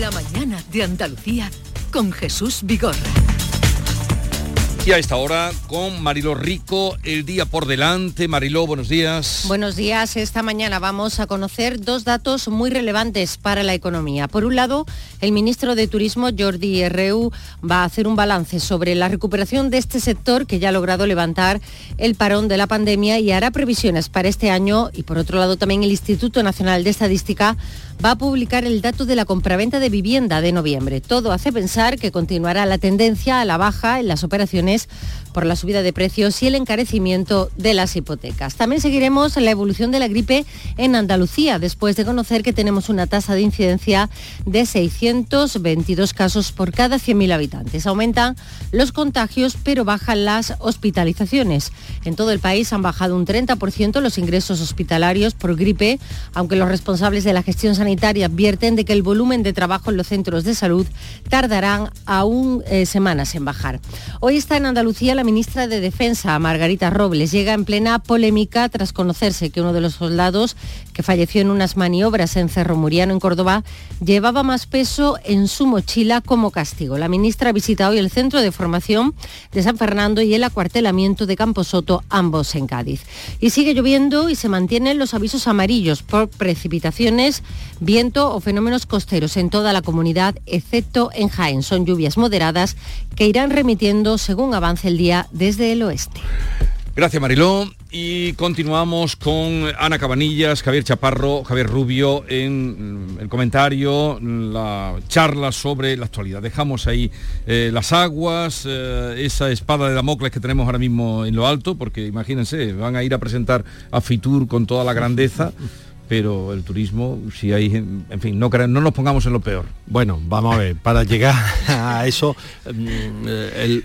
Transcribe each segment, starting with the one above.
La mañana de Andalucía con Jesús Vigorra. Y a esta hora con Mariló Rico, el día por delante. Mariló, buenos días. Buenos días. Esta mañana vamos a conocer dos datos muy relevantes para la economía. Por un lado, el ministro de Turismo, Jordi Herreu, va a hacer un balance sobre la recuperación de este sector que ya ha logrado levantar el parón de la pandemia y hará previsiones para este año. Y por otro lado, también el Instituto Nacional de Estadística va a publicar el dato de la compraventa de vivienda de noviembre. Todo hace pensar que continuará la tendencia a la baja en las operaciones por la subida de precios y el encarecimiento de las hipotecas. También seguiremos la evolución de la gripe en Andalucía, después de conocer que tenemos una tasa de incidencia de 622 casos por cada 100.000 habitantes. Aumentan los contagios, pero bajan las hospitalizaciones. En todo el país han bajado un 30% los ingresos hospitalarios por gripe, aunque los responsables de la gestión sanitaria advierten de que el volumen de trabajo en los centros de salud tardarán aún eh, semanas en bajar. Hoy está en Andalucía la ministra de Defensa, Margarita Robles, llega en plena polémica tras conocerse que uno de los soldados que falleció en unas maniobras en Cerro Muriano, en Córdoba, llevaba más peso en su mochila como castigo. La ministra visita hoy el centro de formación de San Fernando y el acuartelamiento de Camposoto, ambos en Cádiz. Y sigue lloviendo y se mantienen los avisos amarillos por precipitaciones, viento o fenómenos costeros en toda la comunidad, excepto en Jaén. Son lluvias moderadas que irán remitiendo según avance el día desde el oeste. Gracias Mariló y continuamos con Ana Cabanillas, Javier Chaparro, Javier Rubio en el comentario, la charla sobre la actualidad. Dejamos ahí eh, las aguas, eh, esa espada de Damocles que tenemos ahora mismo en lo alto, porque imagínense, van a ir a presentar a Fitur con toda la grandeza pero el turismo, si hay, en fin, no, no nos pongamos en lo peor. Bueno, vamos a ver, para llegar a eso, mm,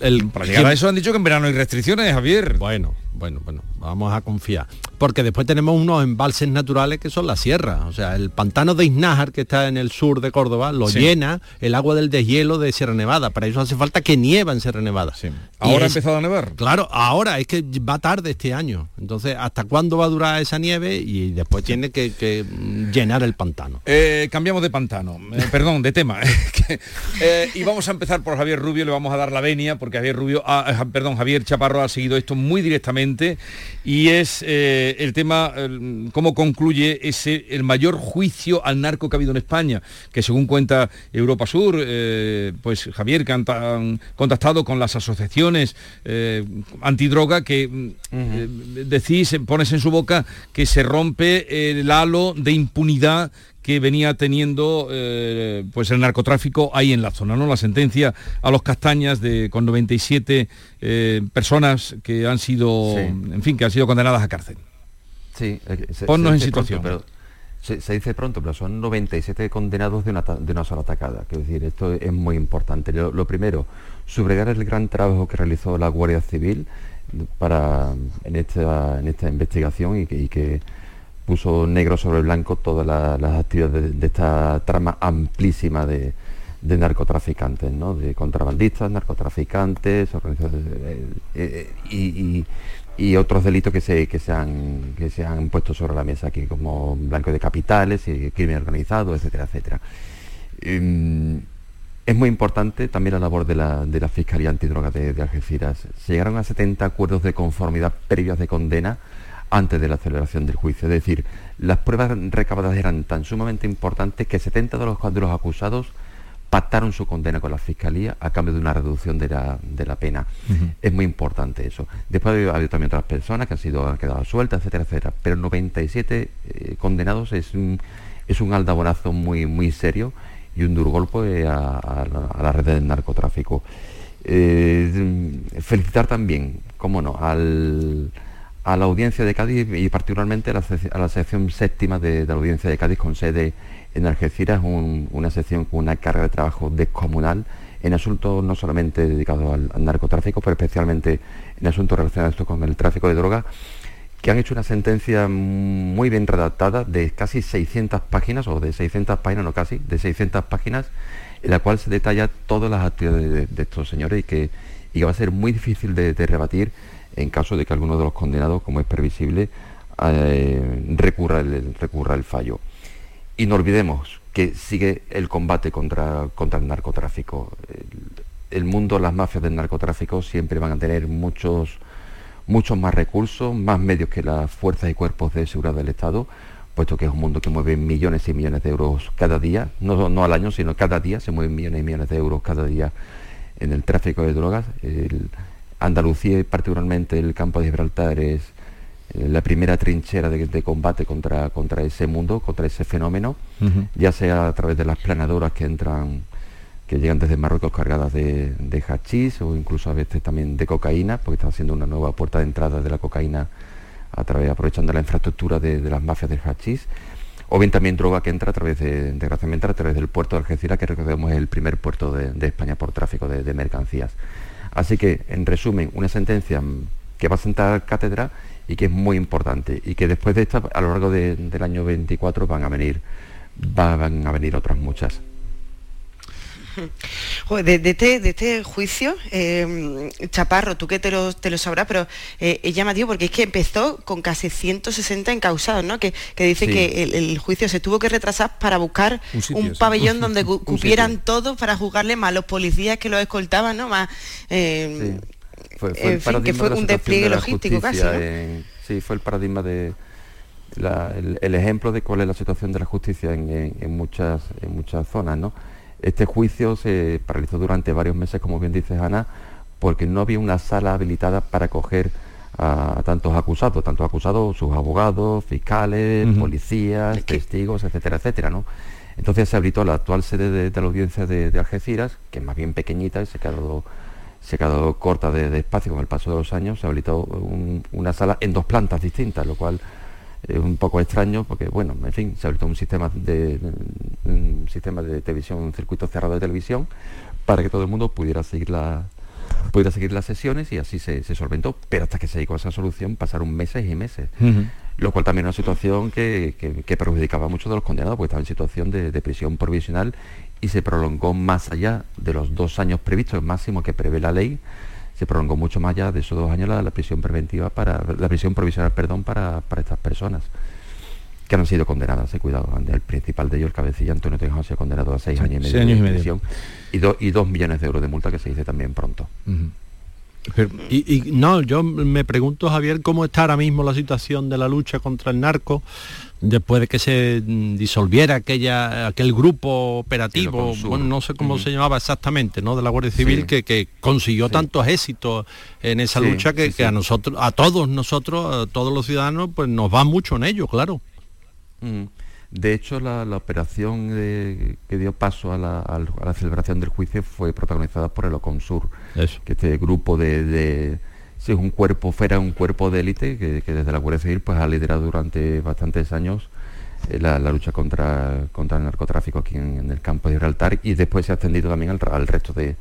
el, para llegar a eso han dicho que en verano hay restricciones, Javier. Bueno, bueno, bueno, vamos a confiar. Porque después tenemos unos embalses naturales que son la sierra. O sea, el pantano de Iznájar, que está en el sur de Córdoba, lo llena el agua del deshielo de Sierra Nevada. Para eso hace falta que nieva en Sierra Nevada. ¿Ahora ha empezado a nevar? Claro, ahora, es que va tarde este año. Entonces, ¿hasta cuándo va a durar esa nieve? Y después tiene que, llenar el pantano. Eh, cambiamos de pantano, eh, perdón, de tema. Eh, y vamos a empezar por Javier Rubio, le vamos a dar la venia, porque Javier Rubio, ah, perdón, Javier Chaparro ha seguido esto muy directamente y es el tema, cómo concluye ese el mayor juicio al narco que ha habido en España, que según cuenta Europa Sur, pues Javier, que han, contactado con las asociaciones antidroga que decís, pones en su boca que se rompe el halo de impunidad que venía teniendo eh, pues el narcotráfico ahí en la zona, ¿no? La sentencia a los castañas de con 97 eh, personas que han sido, en fin, que han sido condenadas a cárcel. Sí, eh, ponnos en situación. pero se, dice pronto, pero son 97 condenados de una, de una sola atacada. Quiero decir, esto es muy importante. Lo, primero, subrayar el gran trabajo que realizó la Guardia Civil para en esta, en esta investigación y que puso negro sobre blanco todas las actividades de, esta trama amplísima de, narcotraficantes, ¿no? de contrabandistas, narcotraficantes, eh, eh, y, otros delitos que se, que, se han, que se han puesto sobre la mesa aquí, como blanco de capitales, y crimen organizado, etcétera, etcétera. Em, es muy importante también la labor de la, de la Fiscalía Antidroga de, de Algeciras. Se llegaron a 70 acuerdos de conformidad previos de condena antes de la celebración del juicio. Es decir, las pruebas recabadas eran tan sumamente importantes que 70 de los, de los acusados pactaron su condena con la Fiscalía a cambio de una reducción de la, de la pena. Es muy importante eso. Después ha habido, también otras personas que han, sido, han quedado sueltas, etcétera, etcétera. Pero 97 eh, condenados es un, es un aldabonazo muy, muy serio y un duro golpe a, la, red del narcotráfico. Eh, felicitar también, cómo no, al a la audiencia de Cádiz y particularmente a la, sección séptima de, la audiencia de Cádiz con sede en Algeciras, una sección con una carga de trabajo descomunal en asuntos no solamente dedicados al, narcotráfico, pero especialmente en asuntos relacionados con el tráfico de drogas, que han hecho una sentencia muy bien redactada de casi 600 páginas, o de 600 páginas, no casi, de 600 páginas, en la cual se detalla todas las actividades de, estos señores y que, va a ser muy difícil de rebatir en caso de que alguno de los condenados, como es previsible, eh, recurra, el, recurra el fallo. Y no olvidemos que sigue el combate contra, contra el narcotráfico. El, mundo, las mafias del narcotráfico siempre van a tener muchos, muchos más recursos, más medios que las fuerzas y cuerpos de seguridad del Estado, puesto que es un mundo que mueve millones y millones de euros cada día, no, no al año, sino cada día, se mueven millones y millones de euros cada día en el tráfico de drogas. Andalucía y particularmente el campo de Gibraltar es la primera trinchera de, combate contra, contra ese mundo, contra ese fenómeno, ya sea a través de las planadoras que entran, que llegan desde Marruecos cargadas de, de hachís o incluso a veces también de cocaína, porque está haciendo una nueva puerta de entrada de la cocaína a través, aprovechando la infraestructura de, las mafias de hachís, o bien también droga que entra a través de, desgraciadamente, a través del puerto de Algeciras, que recordemos es el primer puerto de, España por tráfico de, mercancías. Así que, en resumen, una sentencia que va a sentar cátedra y que es muy importante y que después de esta, a lo largo del año 24 van a venir, van a venir otras muchas. De, este, de, este, juicio, em, Chaparro, tú que te lo, te lo sabrás, pero eh, es llamativo porque es que empezó con casi 160 encausados, ¿no? Que, dice que el, juicio se tuvo que retrasar para buscar un, pabellón donde cupieran todos para juzgarle más a los policías que los escoltaban, ¿no? Más, em, fue, el que fue un despliegue logístico casi. sí, fue el paradigma de el, ejemplo de cuál es la situación de la justicia en, muchas en muchas zonas, ¿no? Este juicio se paralizó durante varios meses, como bien dice Ana, porque no había una sala habilitada para acoger a tantos acusados, tantos acusados, sus abogados, fiscales, policías, testigos, etcétera, etcétera, ¿no? Entonces se habilitó la actual sede de, la audiencia de, de, Algeciras, que es más bien pequeñita y se quedó se quedó corta de, espacio con el paso de los años, se habilitó una sala en dos plantas distintas, lo cual es un poco extraño porque, bueno, en fin, se habilitó un sistema de, un sistema de televisión, un circuito cerrado de televisión, para que todo el mundo pudiera seguir la, pudiera seguir las sesiones y así se, solventó, pero hasta que se llegó a esa solución pasaron meses y meses, lo cual también era una situación que, perjudicaba a muchos de los condenados, porque estaban en situación de, de, prisión provisional y se prolongó más allá de los dos años previstos, el máximo que prevé la ley, se prolongó mucho más allá de esos dos años la, prisión preventiva para la prisión provisional perdón para, estas personas que han sido condenadas, he cuidado, el principal de ellos, el cabecilla Antonio Tejón, se ha condenado a seis años y medio de prisión y, y, dos millones de euros de multa que se dice también pronto. Y, no, yo me pregunto, Javier, cómo está ahora mismo la situación de la lucha contra el narco después de que se mm, disolviera aquella, aquel grupo operativo, bueno, no sé cómo se llamaba exactamente, ¿no? De la Guardia Civil, que, consiguió tantos éxitos en esa lucha que, a nosotros, a todos nosotros, a todos los ciudadanos, pues nos va mucho en ello, claro. De hecho, la, operación que dio paso a la, celebración del juicio fue protagonizada por el Oconsur, que este grupo de Sí, es un cuerpo, fuera un cuerpo de élite que, desde la Guardia Civil pues, ha liderado durante bastantes años eh, la, lucha contra, contra el narcotráfico aquí en, el campo de Gibraltar y después se ha extendido también al, resto de,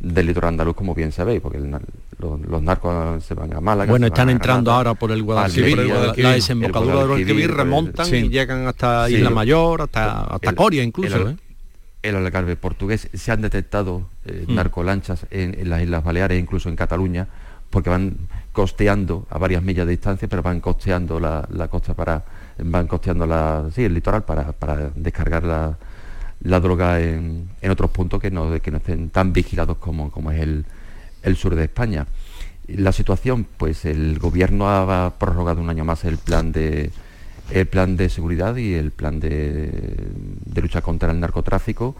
del litoral andaluz, como bien sabéis, porque los, narcos se van a Málaga. Bueno, están entrando ahora por el Guadalquivir, la, desembocadura del Guadalquivir, remontan y llegan hasta Isla Mayor, hasta, hasta Coria incluso. El, ¿eh? el Algarve portugués, se han detectado eh, mm. narcolanchas en, en, las Islas Baleares, incluso en Cataluña, porque van costeando a varias millas de distancia, pero van costeando la, costa para, van costeando la, sí, el litoral para, descargar la, droga en, otros puntos que no, que no estén tan vigilados como, como es el, el sur de España. La situación, pues el gobierno ha prorrogado un año más el plan de el plan de seguridad y el plan de, de lucha contra el narcotráfico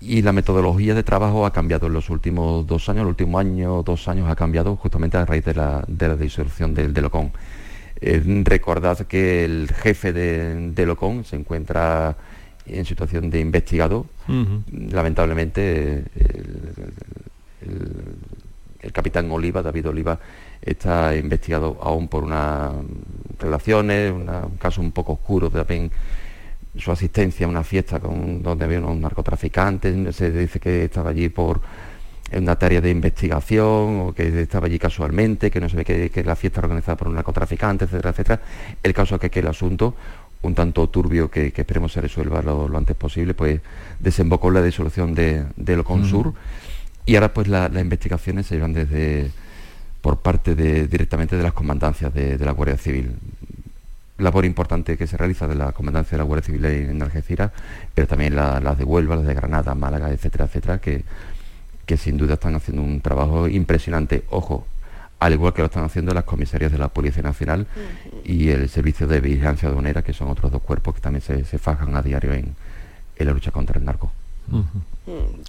y la metodología de trabajo ha cambiado en los últimos dos años, el último año, dos años ha cambiado justamente a raíz de la, disolución del de Locón. Eh, recordad que el jefe de, de, Locón se encuentra en situación de investigado. Lamentablemente, el, capitán Oliva, David Oliva, está investigado aún por unas relaciones, un caso un poco oscuro también su asistencia a una fiesta con, donde había unos narcotraficantes, se dice que estaba allí por una tarea de investigación o que estaba allí casualmente, que no se ve que, la fiesta organizada por un narcotraficante, etcétera, etcétera. El caso es que, el asunto, un tanto turbio que, esperemos se resuelva lo, antes posible, pues desembocó en la disolución de, de Loconsur y ahora pues las investigaciones se llevan desde por parte de, directamente de las comandancias de, de la Guardia Civil. Labor importante que se realiza de la Comandancia de la Guardia Civil en Algeciras, pero también las de Huelva, las de Granada, Málaga, etcétera, etcétera, que, que sin duda están haciendo un trabajo impresionante. Ojo, al igual que lo están haciendo las comisarías de la Policía Nacional y el Servicio de Vigilancia Aduanera, que son otros dos cuerpos que también se, fajan a diario en, en la lucha contra el narco.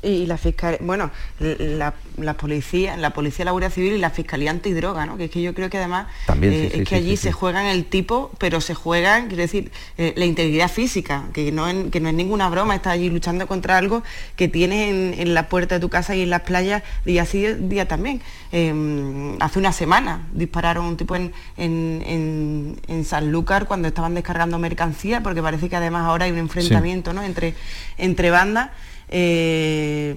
Y la fiscal, bueno, la, policía, la policía, la Guardia Civil y la Fiscalía Antidroga, ¿no? Que es que yo creo que además eh, es que allí se juegan el tipo, pero se juegan, quiero decir, eh, la integridad física, que no, es, que no es ninguna broma, está allí luchando contra algo que tienes en, la puerta de tu casa y en las playas día sí día también. Em, hace una semana dispararon un tipo en, en, en, Sanlúcar cuando estaban descargando mercancía, porque parece que además ahora hay un enfrentamiento ¿no? entre, entre bandas. Eh,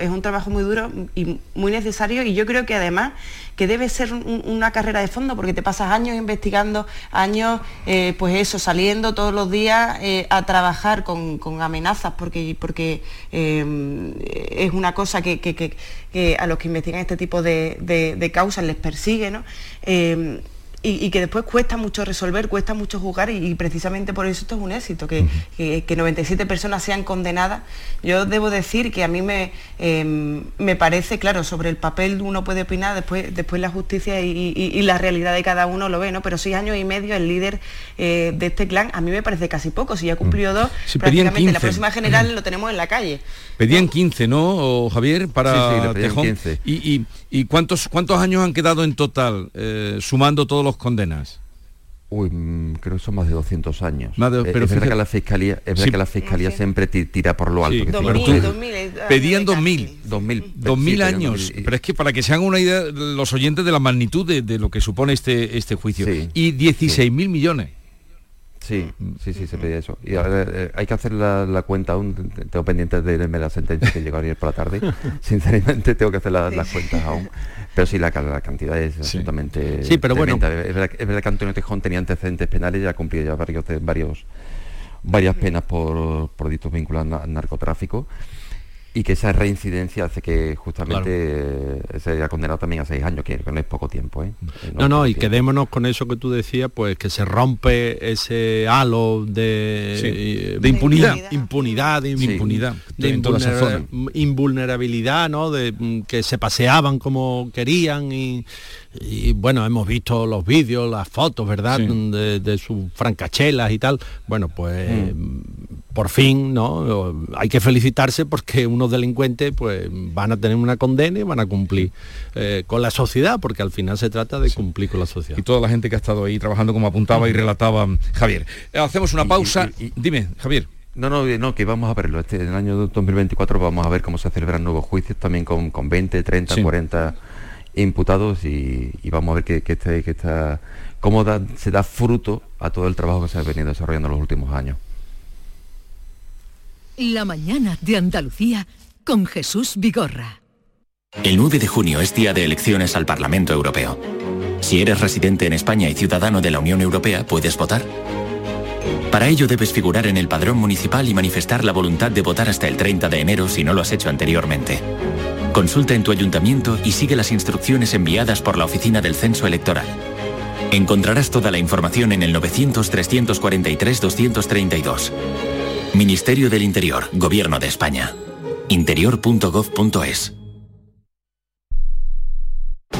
es un trabajo muy duro y muy necesario y yo creo que además que debe ser una carrera de fondo porque te pasas años investigando, años eh, pues eso, saliendo todos los días eh, a trabajar con, amenazas porque, porque es una cosa que, a los que investigan este tipo de, causas les persigue. ¿no? Y, que después cuesta mucho resolver, cuesta mucho jugar y, precisamente por eso esto es un éxito, que, 97 personas sean condenadas. Yo debo decir que a mí me, em, me parece, claro, sobre el papel uno puede opinar, después, después la justicia y, la realidad de cada uno lo ve, ¿no? Pero seis años y medio el líder eh, de este clan, a mí me parece casi poco, si ya cumplió dos, prácticamente la próxima general lo tenemos en la calle. Pedían 15, ¿no, Javier? Para sí, sí, 15. ¿Y, cuántos, cuántos años han quedado en total, eh, sumando todos los condenas? Uy, mm, creo que son más de 200 años. Eh, pero es verdad que la fiscalía, es verdad que la fiscalía siempre tira por lo alto. Que 2000, 2000, pedían 2000, 2000, 2000 años. pero es que para que se hagan una idea los oyentes de la magnitud de, lo que supone este este juicio y 16 mil millones. Sí, sí, sí, se pedía eso. Y ahora eh, hay que hacer la, cuenta aún, tengo pendiente de leerme la sentencia que llegó ayer por la tarde. Sinceramente tengo que hacer las cuentas aún. Pero sí, la, cantidad es absolutamente Sí, pero bueno. Es verdad, que Antonio Tejón tenía antecedentes penales y ha cumplido ya varios, varios varias penas por, por delitos vinculados al narcotráfico y que esa reincidencia hace que justamente eh, se haya condenado también a seis años, que no es poco tiempo. ¿eh? No, no, y quedémonos con eso que tú decías, pues que se rompe ese halo de, de impunidad, impunidad, de, impunidad, de invulnerabilidad, ¿no? De mm, que se paseaban como querían y, bueno, hemos visto los vídeos, las fotos, ¿verdad? De, sus francachelas y tal. Bueno, pues mm por fin, ¿no? Hay que felicitarse porque unos delincuentes pues van a tener una condena y van a cumplir eh, con la sociedad, porque al final se trata de cumplir con la sociedad. Y toda la gente que ha estado ahí trabajando como apuntaba y relataba Javier. Hacemos una pausa. Y, Dime, Javier. No, no, no, que vamos a verlo. Este, en el año 2024 vamos a ver cómo se celebran nuevos juicios también con, con 20, 30, 40 imputados y, vamos a ver que, que, este, que está, cómo se da fruto a todo el trabajo que se ha venido desarrollando en los últimos años. La mañana de Andalucía con Jesús Vigorra. El 9 de junio es día de elecciones al Parlamento Europeo. Si eres residente en España y ciudadano de la Unión Europea, puedes votar. Para ello debes figurar en el padrón municipal y manifestar la voluntad de votar hasta el 30 de enero si no lo has hecho anteriormente. Consulta en tu ayuntamiento y sigue las instrucciones enviadas por la Oficina del Censo Electoral. Encontrarás toda la información en el 900-343-232. Ministerio del Interior, Gobierno de España. interior.gov.es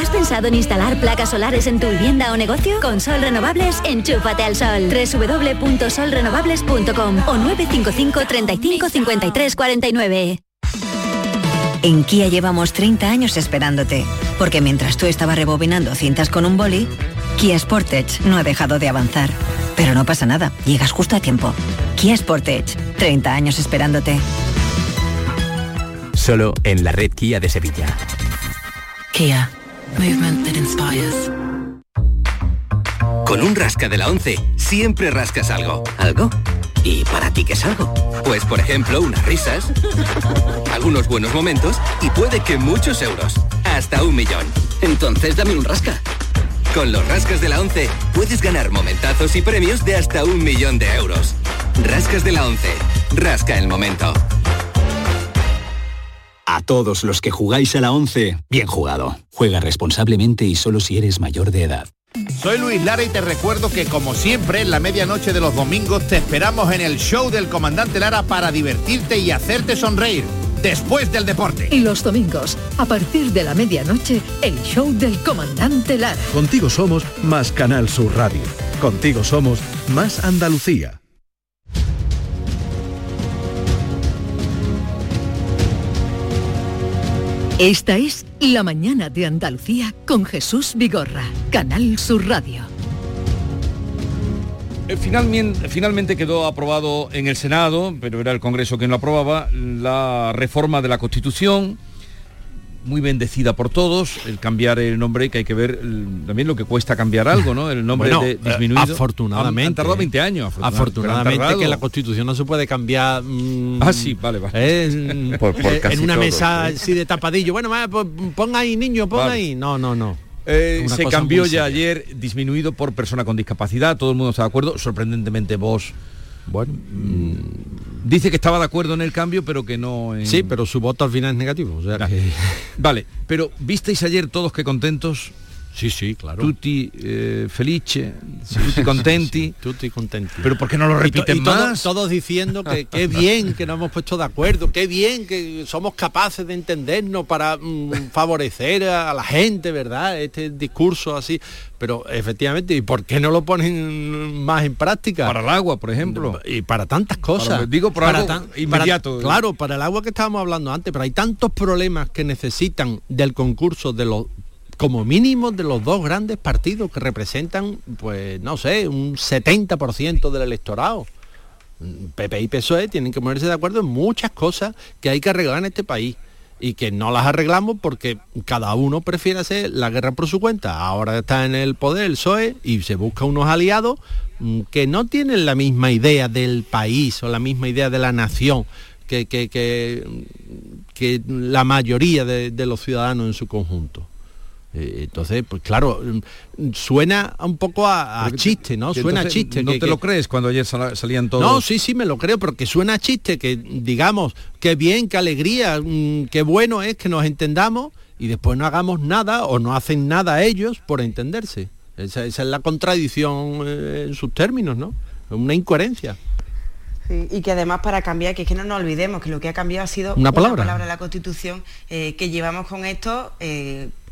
¿Has pensado en instalar placas solares en tu vivienda o negocio? Con Sol Renovables, enchúfate al sol. www.solrenovables.com o 955 35 53 49. En Kia llevamos 30 años esperándote, porque mientras tú estabas rebobinando cintas con un boli, Kia Sportage no ha dejado de avanzar. Pero no pasa nada, llegas justo a tiempo. Kia Sportage, 30 años esperándote. Solo en la red Kia de Sevilla. Kia Movement that inspires. Con un rasca de la 11, siempre rascas algo. ¿Algo? ¿Y para ti qué es algo? Pues por ejemplo, unas risas, algunos buenos momentos y puede que muchos euros. Hasta un millón. Entonces dame un rasca. Con los rascas de la 11 puedes ganar momentazos y premios de hasta un millón de euros. Rascas de la 11. Rasca el momento. A todos los que jugáis a la 11, bien jugado. Juega responsablemente y solo si eres mayor de edad. Soy Luis Lara y te recuerdo que como siempre en la medianoche de los domingos te esperamos en el show del comandante Lara para divertirte y hacerte sonreír después del deporte. Y los domingos, a partir de la medianoche, el show del comandante Lara. Contigo somos más Canal Sur Radio. Contigo somos más Andalucía. Esta es La Mañana de Andalucía con Jesús Vigorra, Canal Sur Radio. Eh, finalmente, finalmente quedó aprobado en el Senado, pero era el Congreso quien lo aprobaba, la reforma de la Constitución muy bendecida por todos, el cambiar el nombre, que hay que ver también lo que cuesta cambiar algo, ¿no? El nombre de, eh, disminuido. afortunadamente. Han, tardado 20 años. Afortunadamente, que la Constitución no se puede cambiar. Mm, ah, sí, vale, vale. Eh, en una mesa así de tapadillo. Bueno, ponga ahí, niño, ponga ahí. No, no, no. Eh, se cambió ya ayer disminuido por persona con discapacidad, todo el mundo está de acuerdo, sorprendentemente vos bueno, mm, dice que estaba de acuerdo en el cambio, pero que no... Sí, pero su voto al final es negativo. Vale, pero ¿visteis ayer todos que contentos? Sí, sí, claro. Tutti eh, felice, tutti contenti. tutti contenti. Pero ¿por qué no lo repiten más? Todos, diciendo que qué bien que nos hemos puesto de acuerdo, qué bien que somos capaces de entendernos para mm, favorecer a la gente, ¿verdad? Este discurso así. Pero efectivamente, ¿y por qué no lo ponen más en práctica? Para el agua, por ejemplo. Y para tantas cosas. digo para, inmediato. claro, para el agua que estábamos hablando antes, pero hay tantos problemas que necesitan del concurso de los como mínimo de los dos grandes partidos que representan, pues no sé, un 70% del electorado. PP y PSOE tienen que ponerse de acuerdo en muchas cosas que hay que arreglar en este país y que no las arreglamos porque cada uno prefiere hacer la guerra por su cuenta. Ahora está en el poder el PSOE y se busca unos aliados mm, que no tienen la misma idea del país o la misma idea de la nación que, que, la mayoría de los ciudadanos en su conjunto. Eh, entonces, pues claro, suena un poco a, chiste, ¿no? Suena a chiste. ¿No te lo crees cuando ayer salían todos? No, sí, sí, me lo creo, porque suena a chiste, que digamos, qué bien, qué alegría, mm, qué bueno es que nos entendamos y después no hagamos nada o no hacen nada ellos por entenderse. Esa, es la contradicción eh, en sus términos, ¿no? Una incoherencia. y que además para cambiar, que es que no nos olvidemos que lo que ha cambiado ha sido una palabra, una palabra de la Constitución, eh, que llevamos con esto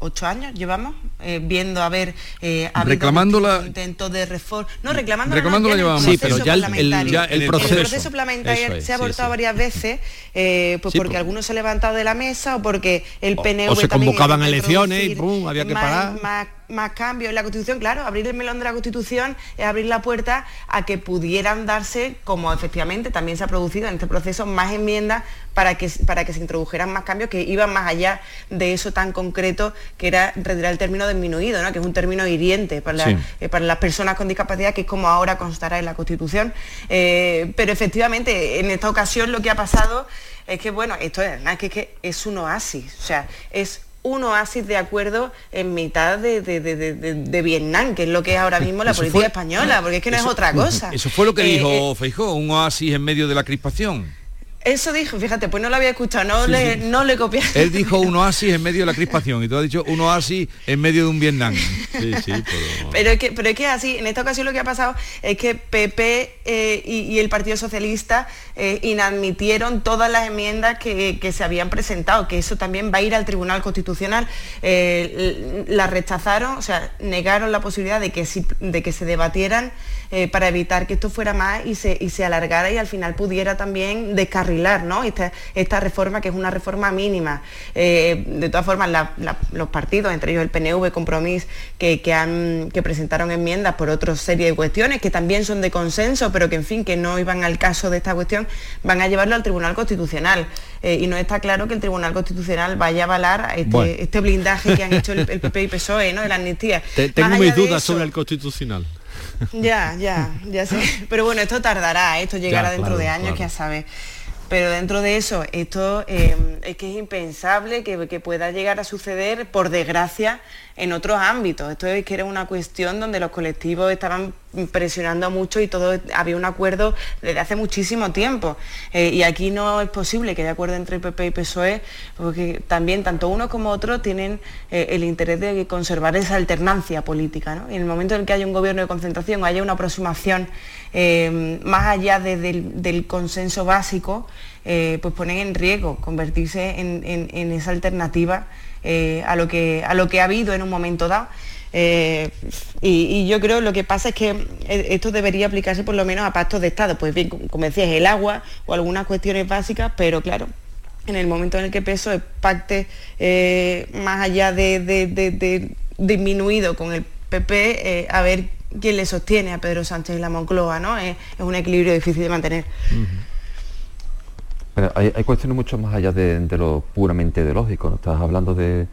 ocho años llevamos eh, viendo a ver eh, reclamando la intentos de reforma no reclamando, reclamando la llevamos sí pero ya el, proceso, parlamentario se ha abortado varias veces eh, pues porque algunos se han levantado de la mesa o porque el PNV o, se convocaban elecciones y pum, había que parar. más cambios en la Constitución, claro, abrir el melón de la Constitución es abrir la puerta a que pudieran darse, como efectivamente también se ha producido en este proceso, más enmiendas para que, para que se introdujeran más cambios que iban más allá de eso tan concreto que era retirar el término disminuido, ¿no? que es un término hiriente para, eh, para las personas con discapacidad, que es como ahora constará en la Constitución. Eh, pero efectivamente, en esta ocasión lo que ha pasado es que, bueno, esto es, que, es que es un oasis, o sea, es un oasis de acuerdo en mitad de, Vietnam, que es lo que es ahora mismo la política española, porque es que no es otra cosa. Eso fue lo que dijo eh, Feijó, un oasis en medio de la crispación. Eso dijo, fíjate, pues no lo había escuchado, no, le, no le copié. Él dijo un oasis en medio de la crispación y tú has dicho un oasis en medio de un Vietnam. Sí, sí, pero... es que, pero es que así, en esta ocasión lo que ha pasado es que PP eh, y, el Partido Socialista eh, inadmitieron todas las enmiendas que, se habían presentado, que eso también va a ir al Tribunal Constitucional. Eh, la rechazaron, o sea, negaron la posibilidad de que, de que se debatieran para evitar que esto fuera más y se, y se alargara y al final pudiera también ¿no? Esta, reforma que es una reforma mínima. Eh, de todas formas, los partidos, entre ellos el PNV, Compromís, que, han, que presentaron enmiendas por otra serie de cuestiones que también son de consenso, pero que en fin, que no iban al caso de esta cuestión, van a llevarlo al Tribunal Constitucional. Eh, y no está claro que el Tribunal Constitucional vaya a avalar este, este blindaje que han hecho el, PP y PSOE, ¿no? De la amnistía. tengo mis dudas sobre el Constitucional. Ya, ya, ya sé. Pero bueno, esto tardará, ¿eh? esto llegará dentro de años, que ya sabes. Pero dentro de eso, esto eh, es que es impensable que, pueda llegar a suceder, por desgracia, en otros ámbitos. Esto es que era una cuestión donde los colectivos estaban presionando mucho y todo había un acuerdo desde hace muchísimo tiempo. Eh, y aquí no es posible que haya acuerdo entre PP y PSOE, porque también tanto uno como otro tienen eh, el interés de conservar esa alternancia política. Y en el momento en que haya un gobierno de concentración, haya una aproximación eh, más allá del, consenso básico, pues ponen en riesgo convertirse en esa alternativa eh, a, lo que, a lo que ha habido en un momento dado. Eh, y, yo creo lo que pasa es que eh, esto debería aplicarse por lo menos a pactos de Estado. Pues bien, como decías, el agua o algunas cuestiones básicas, pero claro, en el momento en el que peso pacte más allá de, disminuido con el PP, a ver quién le sostiene a Pedro Sánchez y la Moncloa, ¿no? Es, un equilibrio difícil de mantener hay, cuestiones mucho más allá de, lo puramente ideológico, ¿no? Estás hablando de,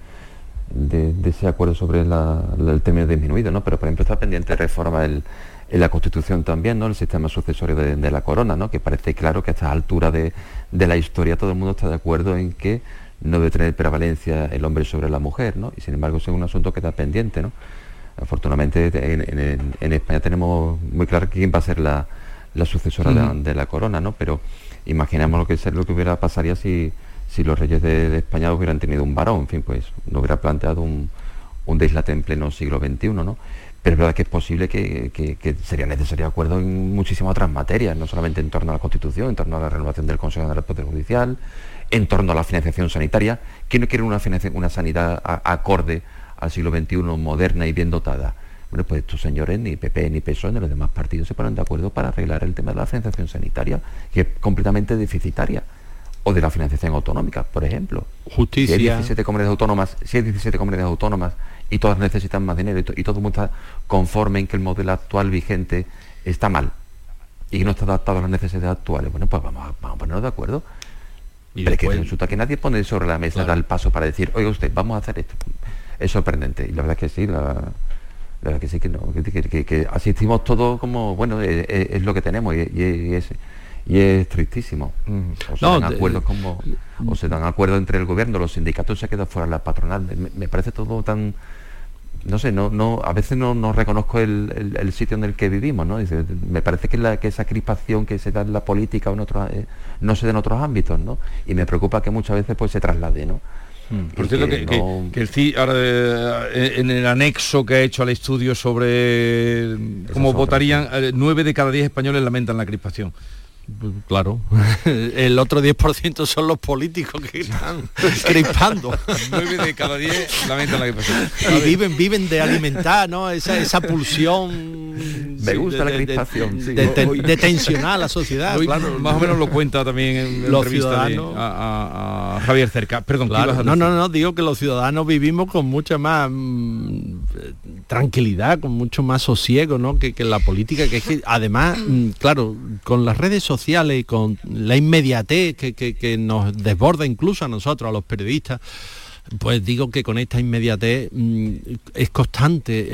ese acuerdo sobre el término disminuido, ¿no? Pero por ejemplo está pendiente de reforma en la Constitución también, ¿no? El sistema sucesorio de, la corona, ¿no? Que parece claro que a esta altura de, la historia todo el mundo está de acuerdo en que no debe tener prevalencia el hombre sobre la mujer, ¿no? Y sin embargo es un asunto que está pendiente, ¿no? Afortunadamente en, España tenemos muy claro quién va a ser la, sucesora de, la corona, ¿no? Pero imaginemos lo que, lo que hubiera pasaría si, si los reyes de, España hubieran tenido un varón, en fin, pues no hubiera planteado un, un deslate en pleno siglo XXI, ¿no? Pero es verdad que es posible que, sería necesario acuerdo en muchísimas otras materias, no solamente en torno a la Constitución, en torno a la renovación del Consejo General del Poder Judicial, en torno a la financiación sanitaria. ¿Quién no quiere una sanidad acorde al siglo XXI, moderna y bien dotada? Bueno, pues estos señores, ni PP ni PSOE, ni los demás partidos se ponen de acuerdo para arreglar el tema de la financiación sanitaria, que es completamente deficitaria. O de la financiación autonómica, por ejemplo. Justicia. Si hay 17 comunidades autónomas, si hay 17 comunidades autónomas y todas necesitan más dinero y, todo el mundo está conforme en que el modelo actual vigente está mal y no está adaptado a las necesidades actuales, bueno, pues vamos a, ponernos de acuerdo. Y Pero que resulta que nadie pone sobre la mesa, da el paso para decir, oiga usted, vamos a hacer esto. Es sorprendente. Y la verdad es que sí, la, que sí que no, que, asistimos todos como, bueno, es, lo que tenemos y, es, y es tristísimo. Mm. O se dan acuerdos como, o se dan acuerdos entre el gobierno, los sindicatos se quedan fuera de la patronal. Me, parece todo tan no sé, no, no, a veces no, no reconozco el, sitio en el que vivimos, ¿no? me parece que, la, que esa crispación que se da en la política o en otros, eh, no se da en otros ámbitos, ¿no? Y me preocupa que muchas veces pues se traslade, ¿no? Mm. Por cierto, que, el ahora eh, en el anexo que ha hecho al estudio sobre cómo votarían, eh, nueve de cada diez españoles lamentan la crispación. Claro, el otro 10% son los políticos que están crispando. 9 de cada 10 lamentan la crispación. Y viven, viven de alimentar, ¿no? Esa, esa pulsión. Me gusta la crispación. De, tensionar a la sociedad. Más o menos lo cuenta también en los ciudadanos a, Javier Cerca. Perdón, claro. no, no, no, digo que los ciudadanos vivimos con mucha más mm, tranquilidad, con mucho más sosiego, ¿no? Que, que la política, que es que además, mm, claro, con las redes sociales sociales y con la inmediatez que, nos desborda incluso a nosotros, a los periodistas, pues digo que con esta inmediatez mm, es constante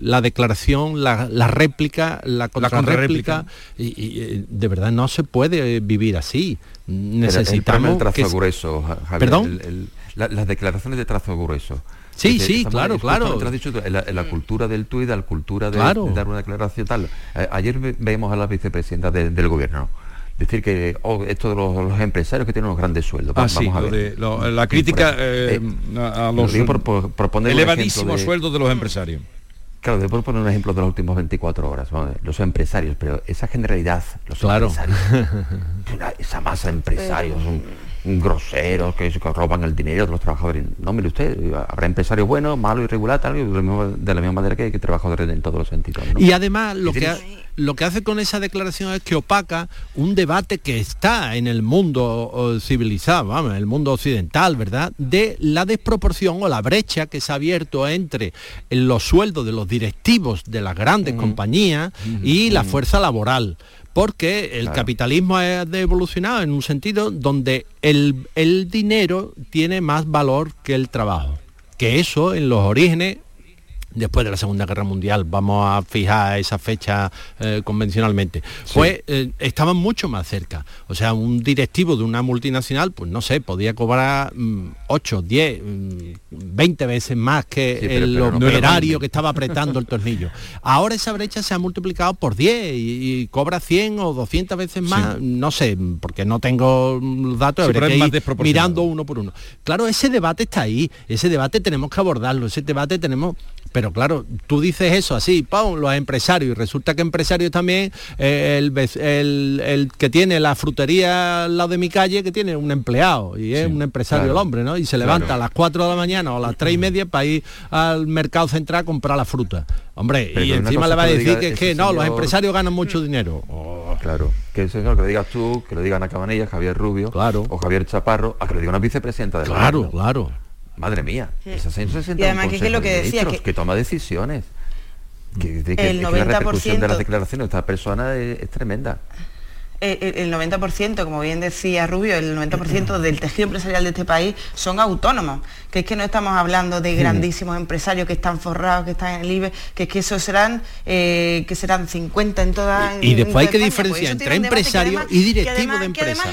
la declaración, la, réplica, la contrarréplica, y, y, eh, de verdad no se puede vivir así. Necesitamos el, trazo grueso, ¿Perdón? las declaraciones de trazo grueso Sí, sí, claro, claro. en, la, cultura del tuit, la cultura de, dar una declaración tal. ayer vemos a la vicepresidenta del gobierno decir que oh, esto de los, empresarios que tienen unos grandes sueldos. Ah, vamos a ver. la crítica eh, eh, a los elevadísimos sueldos de los empresarios. Claro, después poner un ejemplo de los últimos 24 horas, los empresarios, pero esa generalidad, los claro. empresarios, esa masa de empresarios, groseros que, roban el dinero de los trabajadores. No, mire usted, habrá empresarios buenos, malos, irregulares, tal, de la misma manera que que trabajadores en todos los sentidos. Y además lo que, lo que hace con esa declaración es que opaca un debate que está en el mundo civilizado, vamos, en el mundo occidental, ¿verdad? De la desproporción o la brecha que se ha abierto entre los sueldos de los directivos de las grandes compañías y la fuerza laboral porque el capitalismo ha evolucionado en un sentido donde el, dinero tiene más valor que el trabajo. Que eso en los orígenes después de la Segunda Guerra Mundial, vamos a fijar esa fecha eh, convencionalmente, pues eh, estaban mucho más cerca. O sea, un directivo de una multinacional, pues no sé, podía cobrar 8, 10, 20 veces más que el operario que estaba apretando el tornillo. Ahora esa brecha se ha multiplicado por 10 y, cobra 100 o 200 veces más, no sé, porque no tengo los datos, mirando uno por uno. Claro, ese debate está ahí, ese debate tenemos que abordarlo, ese debate tenemos pero claro, tú dices eso así, ¡pum! los empresarios, y resulta que empresarios también, eh, el, que tiene la frutería al lado de mi calle, que tiene un empleado, y es un empresario el hombre, ¿no? Y se levanta a las 4 de la mañana o a las 3 y media para ir al mercado central a comprar la fruta. Hombre, y encima le va a decir que, es que no, los empresarios ganan mucho dinero. Claro, que señor que lo digas tú, que lo digan a Cabanilla, Javier Rubio, claro. o Javier Chaparro, a que lo diga una vicepresidenta de Claro, claro. Madre mía, esas y además que, es lo que decía que, toma decisiones. Que, que, el 90%, la repercusión de las declaraciones de esta persona es, tremenda. El 90%, como bien decía Rubio, el 90% del tejido empresarial de este país son autónomos, que es que no estamos hablando de grandísimos empresarios que están forrados, que están en el IBE, que es que esos serán, eh, que serán 50 en toda... Y, y después hay que pues diferenciar entre empresarios y directivos de empresas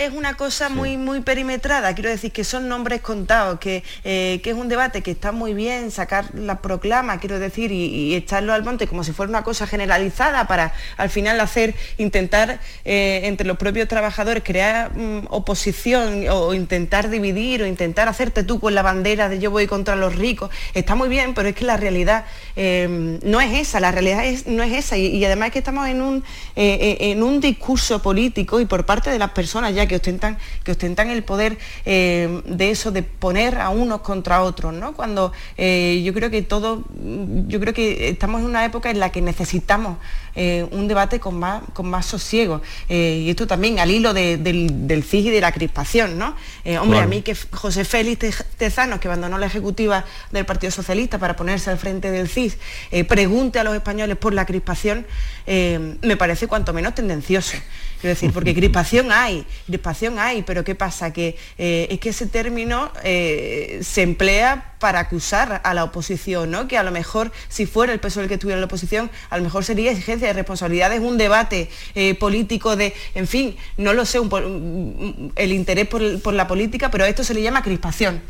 es una cosa muy, muy perimetrada, quiero decir que son nombres contados, que, eh, que, es un debate que está muy bien sacar la proclama, quiero decir, y, echarlo al monte como si fuera una cosa generalizada para al final hacer, intentar eh, entre los propios trabajadores crear mm, oposición o intentar dividir o intentar hacerte tú con la bandera de yo voy contra los ricos. Está muy bien, pero es que la realidad eh, no es esa, la realidad es, no es esa. Y, además es que estamos en un, en un discurso político y por parte de las personas ya que ostentan, que ostentan el poder eh, de eso, de poner a unos contra otros, ¿no? Cuando eh, yo creo que todo, yo creo que estamos en una época en la que necesitamos eh, un debate con más, con más sosiego. y esto también al hilo del, del CIG y de la crispación, ¿no? hombre, a mí que José Félix Tezanos, que abandonó la ejecutiva del Partido Socialista para ponerse al frente del CIS, pregunte a los españoles por la crispación, me parece cuanto menos tendencioso. Quiero decir, porque crispación hay, crispación hay, pero ¿qué pasa? Que eh, es que ese término eh, se emplea para acusar a la oposición, ¿no? Que a lo mejor, si fuera el peso del que estuviera la oposición, a lo mejor sería exigencia de responsabilidades, un debate eh, político de, en fin, no lo sé, el interés por, la política, pero a esto se le llama crispación.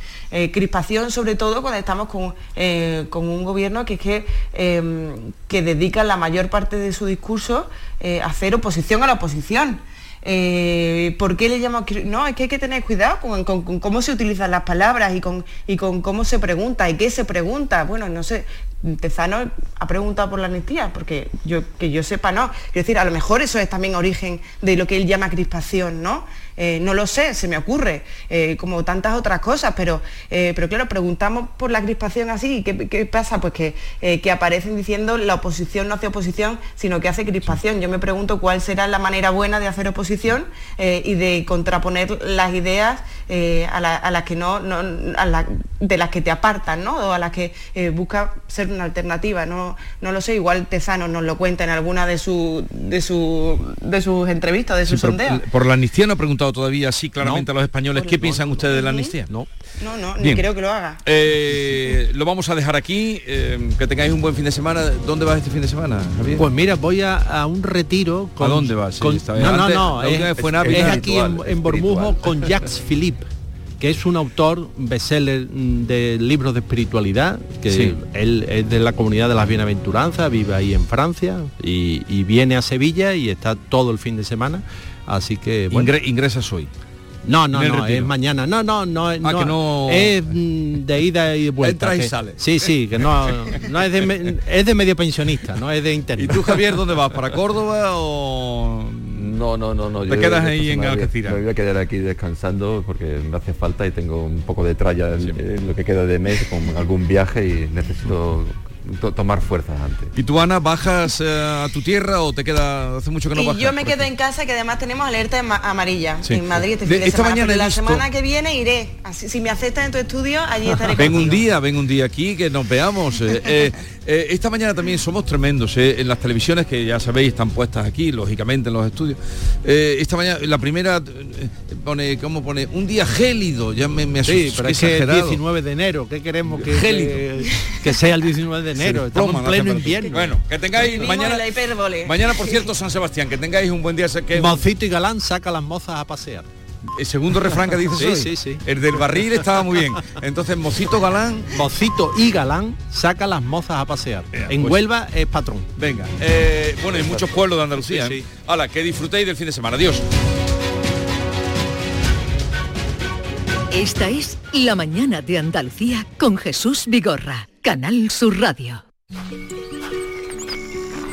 crispación sobre todo cuando estamos con, con un gobierno que, em, que dedica la mayor parte de su discurso a hacer oposición a la oposición eh, ¿Por qué le llamo No, es que hay que tener cuidado con, cómo se utilizan las palabras y con, y con cómo se pregunta y qué se pregunta. Bueno, no sé, Tezano ha preguntado por la amnistía, porque yo, que yo sepa no. Es decir, a lo mejor eso es también origen de lo que él llama crispación, ¿no? Eh, no lo sé, se me ocurre, eh, como tantas otras cosas, pero, eh, pero claro, preguntamos por la crispación así, ¿qué, qué pasa? Pues que, que, aparecen diciendo la oposición no hace oposición, sino que hace crispación. Yo me pregunto cuál será la manera buena de hacer oposición y de contraponer las ideas a, las que no, de las que te apartan, ¿no? O a las que busca ser una alternativa. No, no lo sé, igual Tezano nos lo cuenta en alguna de, su, de, su, de sus entrevistas, de sus sondeos. Por la amnistía no ha preguntado todavía así claramente a los españoles qué piensan ustedes de la amnistía. No. No, no, ni creo que lo haga. Eh, lo vamos a dejar aquí. Eh, que tengáis un buen fin de semana. ¿Dónde vas este fin de semana, Javier? Pues mira, voy a, un retiro. Con, ¿A dónde vas? no, no, no, es, aquí en, en Bormujo con Jacques Philippe que es un autor bestseller mm, de libros de espiritualidad, que él es de la comunidad de las bienaventuranzas, vive ahí en Francia y, viene a Sevilla y está todo el fin de semana. Así que bueno. ingresas hoy. No, no, no, es mañana. No, no, no, ah, no, no, es mm, de ida y vuelta. Entra y sale. Sí, sí, que no, no es de es de medio pensionista, no es de interior. ¿Y tú Javier dónde vas? ¿Para Córdoba o no, no, no, no. ¿Te quedas ahí en Algeciras? Me voy a quedar aquí descansando porque me hace falta y tengo un poco de tralla en, lo que queda de mes con algún viaje y necesito tomar fuerzas antes. ¿Y tú, Ana, bajas eh, a tu tierra o te queda hace mucho que no y Yo me quedo en casa, que además tenemos alerta amarilla en Madrid este esta Mañana la semana que viene iré. Así, si me aceptan en tu estudio, allí estaré Ven un día, ven un día aquí, que nos veamos. Eh, eh, Eh, esta mañana también somos tremendos ¿eh? en las televisiones que ya sabéis están puestas aquí, lógicamente en los estudios. Eh, esta mañana la primera eh, pone, ¿cómo pone? Un día gélido, ya me, me Sí, pero es que es 19 de enero, ¿qué queremos que, que, que sea el 19 de enero? Estamos en pleno invierno. Bueno, que tengáis mañana. Mañana, por cierto, San Sebastián, que tengáis un buen día. Que... Mocito y Galán saca las mozas a pasear. El segundo refrán que dices Sí, hoy. sí, sí. El del barril estaba muy bien. Entonces, Mocito Galán. Mocito y Galán saca las mozas a pasear. en pues- Huelva es patrón. Venga. eh, bueno, en muchos pueblos de Andalucía. Sí, ¿eh? Hala, que disfrutéis del fin de semana. Adiós. Esta es La mañana de Andalucía con Jesús Vigorra, Canal Sur Radio.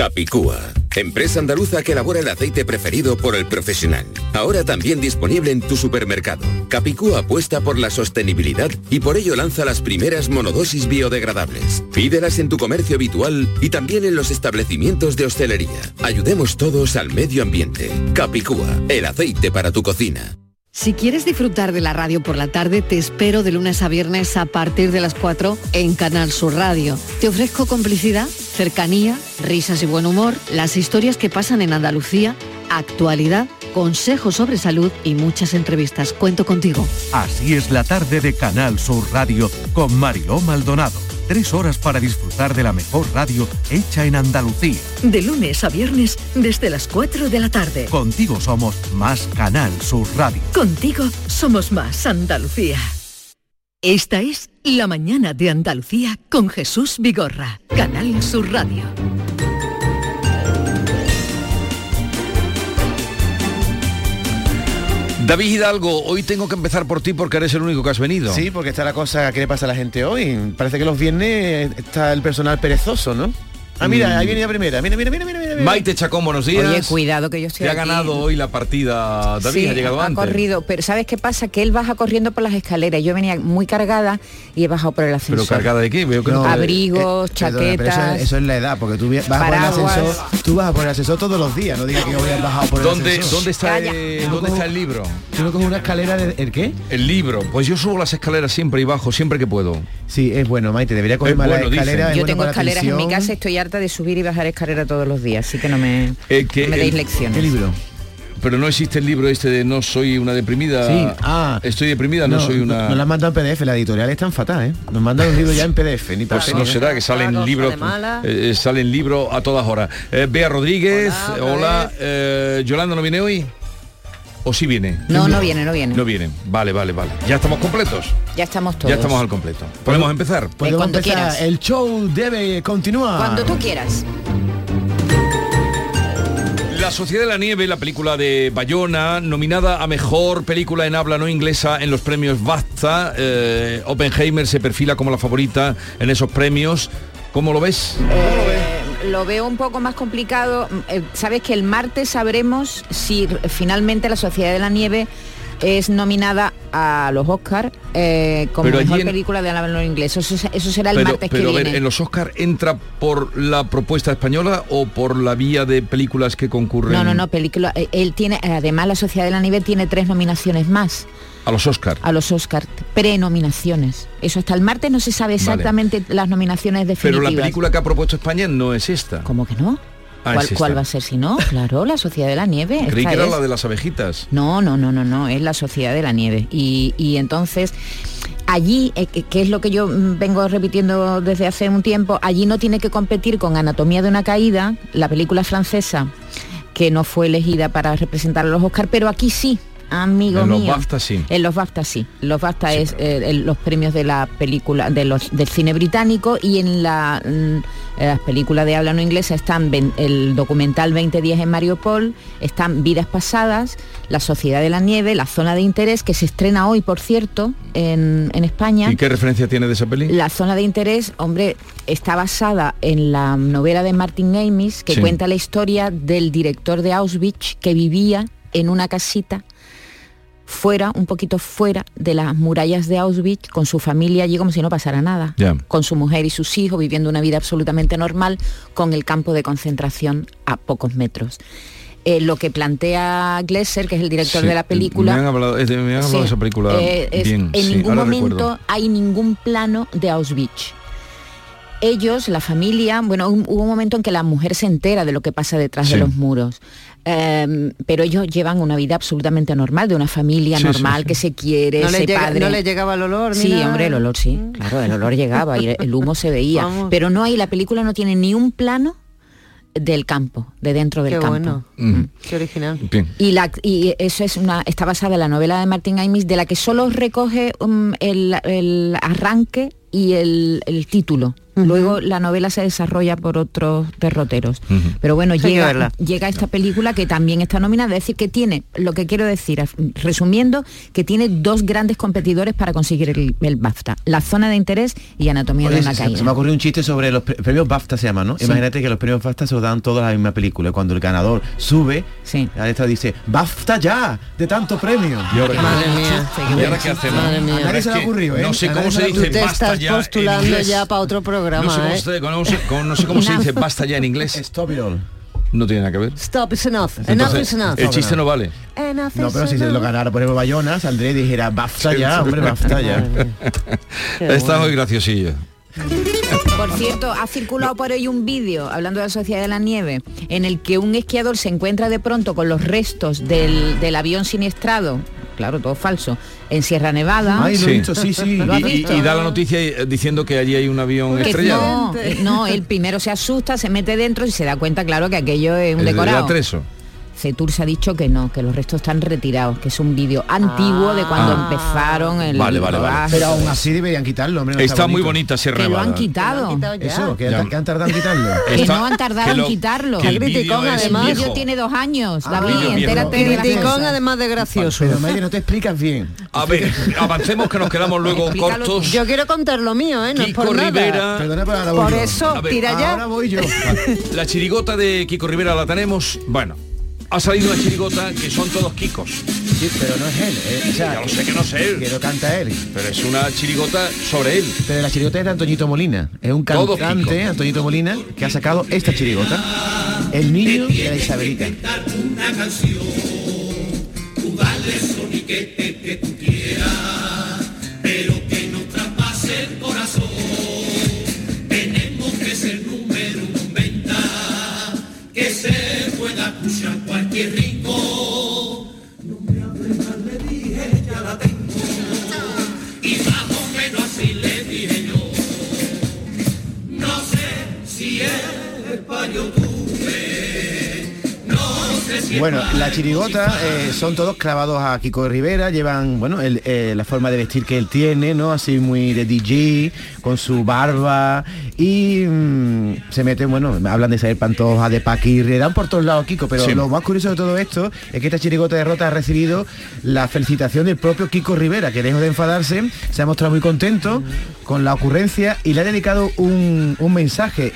Capicúa, empresa andaluza que elabora el aceite preferido por el profesional. Ahora también disponible en tu supermercado. Capicúa apuesta por la sostenibilidad y por ello lanza las primeras monodosis biodegradables. Pídelas en tu comercio habitual y también en los establecimientos de hostelería. Ayudemos todos al medio ambiente. Capicúa, el aceite para tu cocina. Si quieres disfrutar de la radio por la tarde, te espero de lunes a viernes a partir de las 4 en Canal Sur Radio. Te ofrezco complicidad, cercanía, risas y buen humor, las historias que pasan en Andalucía, actualidad, consejos sobre salud y muchas entrevistas. Cuento contigo. Así es la tarde de Canal Sur Radio con Mariló Maldonado. Tres horas para disfrutar de la mejor radio hecha en Andalucía. De lunes a viernes desde las 4 de la tarde. Contigo somos más Canal Sur Radio. Contigo somos más Andalucía. Esta es La mañana de Andalucía con Jesús Vigorra, Canal Sur Radio. David Hidalgo, hoy tengo que empezar por ti porque eres el único que has venido. Sí, porque está la cosa que le pasa a la gente hoy. Parece que los viernes está el personal perezoso, ¿no? Ah, mira, ahí viene la primera. Mira, mira, mira, mira. mira. Maite Chacón, buenos días. Oye, cuidado que yo estoy Te ha ganado hoy la partida. David Sí, ha llegado ha antes. corrido, pero ¿sabes qué pasa? Que él baja corriendo por las escaleras. Yo venía muy cargada y he bajado por el ascensor. Pero cargada de qué? Veo que no, Abrigos, Eh, perdona, pero chaquetas. eso, eso es la edad, porque tú a por el ascensor, tú vas a por el ascensor todos los días, no digas que voy a bajado por el ¿Dónde, ascensor. ¿dónde, está, Calla. eh, Tú no ¿Dónde coges- está el libro? Tú no coges una escalera de... ¿El qué? El libro. Pues yo subo las escaleras siempre y bajo, siempre que puedo. Sí, es bueno, Maite, debería coger Es más bueno, la escalera. dicen. es Yo bueno tengo escaleras en mi casa, estoy harta de subir y bajar escalera todos los días, así que no me, Eh, que no me deis el- lecciones. ¿Qué libro? Pero no existe el libro este de no soy una deprimida. Sí, ah. Estoy deprimida, no, soy una. Nos la han mandado en PDF, la editorial es tan fatal, ¿eh? Nos mandan un libro ya en PDF, ni Pues no ni será que salen libros eh, salen libros a todas horas. Eh, Bea Rodríguez, hola, eh, Yolanda no viene hoy. ¿O sí viene? No, no viene, no viene. No viene. Vale, vale, vale. Ya estamos completos. Ya estamos todos. Ya estamos al completo. ¿Podemos empezar? Podemos cuando empezar. quieras. El show debe continuar. Cuando tú quieras. La Sociedad de la Nieve, la película de Bayona, nominada a Mejor Película en Habla No Inglesa en los premios BAFTA. Eh, Oppenheimer se perfila como la favorita en esos premios. ¿Cómo lo ves? Eh, lo veo un poco más complicado. Eh, Sabes que el martes sabremos si finalmente la Sociedad de la Nieve es nominada a los Oscar eh, como mejor en- película de habla inglés. Eso, eso será el pero martes pero que a ver, viene. ¿en los Oscar entra por la propuesta española o por la vía de películas que concurren No, no, no, película. eh, Él tiene, además la Sociedad de la Nieve tiene tres nominaciones más a los Oscar? a los Oscar, prenominaciones. Eso hasta el martes no se sabe exactamente las nominaciones Pero definitivas. la película que ha propuesto España no es esta. ¿Cómo que no? Ah, ¿Cuál, cuál va a ser si no? Claro, la Sociedad de la Nieve. Creí que era es. la de las abejitas. No, no, no, no, no, es la Sociedad de la Nieve. Y, y entonces, allí, eh, que que es lo que yo mm, vengo repitiendo desde hace un tiempo, allí no tiene que competir con Anatomía de una Caída, la película francesa, que no fue elegida para representar a los Oscar, pero aquí sí. Amigo En los mío. BAFTA sí. En los BAFTA sí. Los BAFTA es eh, los premios de la película de los del cine británico y en la mm, las películas de habla no inglesa están el documental 2010 en Mariupol, están Vidas pasadas, La Sociedad de la Nieve, La Zona de Interés que se estrena hoy, por cierto, en, en España. ¿Y qué referencia tiene de esa peli? La zona de interés, hombre, está basada en la novela de Martin Amis, que Sí. cuenta la historia del director de Auschwitz que vivía en una casita fuera, un poquito fuera de las murallas de Auschwitz, con su familia allí como si no pasara nada. Con su mujer y sus hijos, viviendo una vida absolutamente normal, con el campo de concentración a pocos metros. Eh, lo que plantea Glesser, que es el director Sí, de la película, Me han hablado, de- me han hablado de Sí, esa película eh, es- bien. en sí, ningún momento recuerdo. hay ningún plano de Auschwitz. Ellos, la familia, bueno, un- hubo un momento en que la mujer se entera de lo que pasa detrás de los muros. Em, pero ellos llevan una vida absolutamente normal, de una familia Sí, normal sí. que se quiere, No le se llega- padre. no le llegaba el olor ni Sí, nada. Mm. hombre, el olor sí, claro, el olor llegaba y el humo se veía. Vamos. Pero no hay, la película no tiene ni un plano del campo, de dentro del Qué campo. bueno. Mm. Qué original. Y, la, y eso es una, está basada en la novela de Martin Amis, de la que solo recoge um, el, el arranque y el, el título. Luego la novela se desarrolla por otros derroteros. Pero bueno, llega, llega esta película que también está nominada, es decir, que tiene, lo que quiero decir, resumiendo, que tiene dos grandes competidores para conseguir el, el BAFTA, La Zona de Interés y Anatomía Oye, de una se, caída. se me ocurrió un chiste sobre los pre- premios BAFTA se llama, ¿no? Sí. Imagínate que los premios BAFTA se los dan todos a la misma película. Cuando el ganador sube, la letra dice, ¡BAFTA ya! De tanto premio. Madre mía. ¿Y ahora qué hacemos? Madre mía. A nadie se le ha Es que ocurrido, ¿eh? No sé A cómo se dice Tú te estás postulando ya para otro programa, No sé cómo ¿eh? se, no sé- cómo- no sé cómo se dice basta ya en inglés. Stop it all. No tiene nada que ver. Stop is enough. enough is enough. el chiste no vale. Enough No, pero si se lo ganara, por ejemplo, Bayona, y dijera, ¡BAFTA ya! Hombre, ¡BAFTA ya! Está muy graciosillo. Por cierto, ha circulado por hoy un vídeo, hablando de la Sociedad de la Nieve, en el que un esquiador se encuentra de pronto con los restos del, del avión siniestrado, claro, todo falso, en Sierra Nevada. Ay, lo he visto, sí, sí. ¿Lo has Y, y- visto? y da la noticia eh, diciendo que allí hay un avión Que estrellado. no, no, él primero se asusta, se mete dentro y se da cuenta, claro, que aquello es un El decorado. Cetur se ha dicho que no, que los restos están retirados, que es un vídeo antiguo de cuando Ah. empezaron el Vale, vale, vale. Pero aún así deberían quitarlo, hombre. no Está muy bonita Sierra que lo han Nevada. quitado. Eso, que, Ya. han tardado en quitarlo. Que Está- no han tardado que en lo- quitarlo. que el Criticón, es además. El vídeo tiene dos años, Ah, David, entérate Criticón además de gracioso. Pero Mayra, no te explicas bien. A ver, avancemos que nos quedamos luego Explícalo cortos. Yo quiero contar lo mío, ¿eh? No es Kiko por nada. Rivera. Perdona, ahora voy Por yo. eso, ver, tira ya. Ahora voy yo. La chirigota de Kiko Rivera la tenemos. Bueno, ha salido una chirigota que son todos Kikos. Sí, pero no es él. eh, o sea, Ya lo sé que no sé él. Que lo canta él. Pero es una chirigota sobre él. Pero la chirigota es de Antoñito Molina. Es un cantante. Antoñito Molina, que ha sacado esta chirigota. El niño de la Isabelita. una canción, tú dale soniquete que tú escuchar cualquier Bueno, la chirigota eh, son todos clavados a Kiko Rivera, llevan, bueno, el, eh, la forma de vestir que él tiene, ¿no? Así muy de DJ, con su barba y mm, se meten, bueno, hablan de Isabel Pantoja, de Paquirri, dan por todos lados Kiko, pero Sí. lo más curioso de todo esto es que esta chirigota de Rota ha recibido la felicitación del propio Kiko Rivera, que lejos de enfadarse, se ha mostrado muy contento con la ocurrencia y le ha dedicado un, un mensaje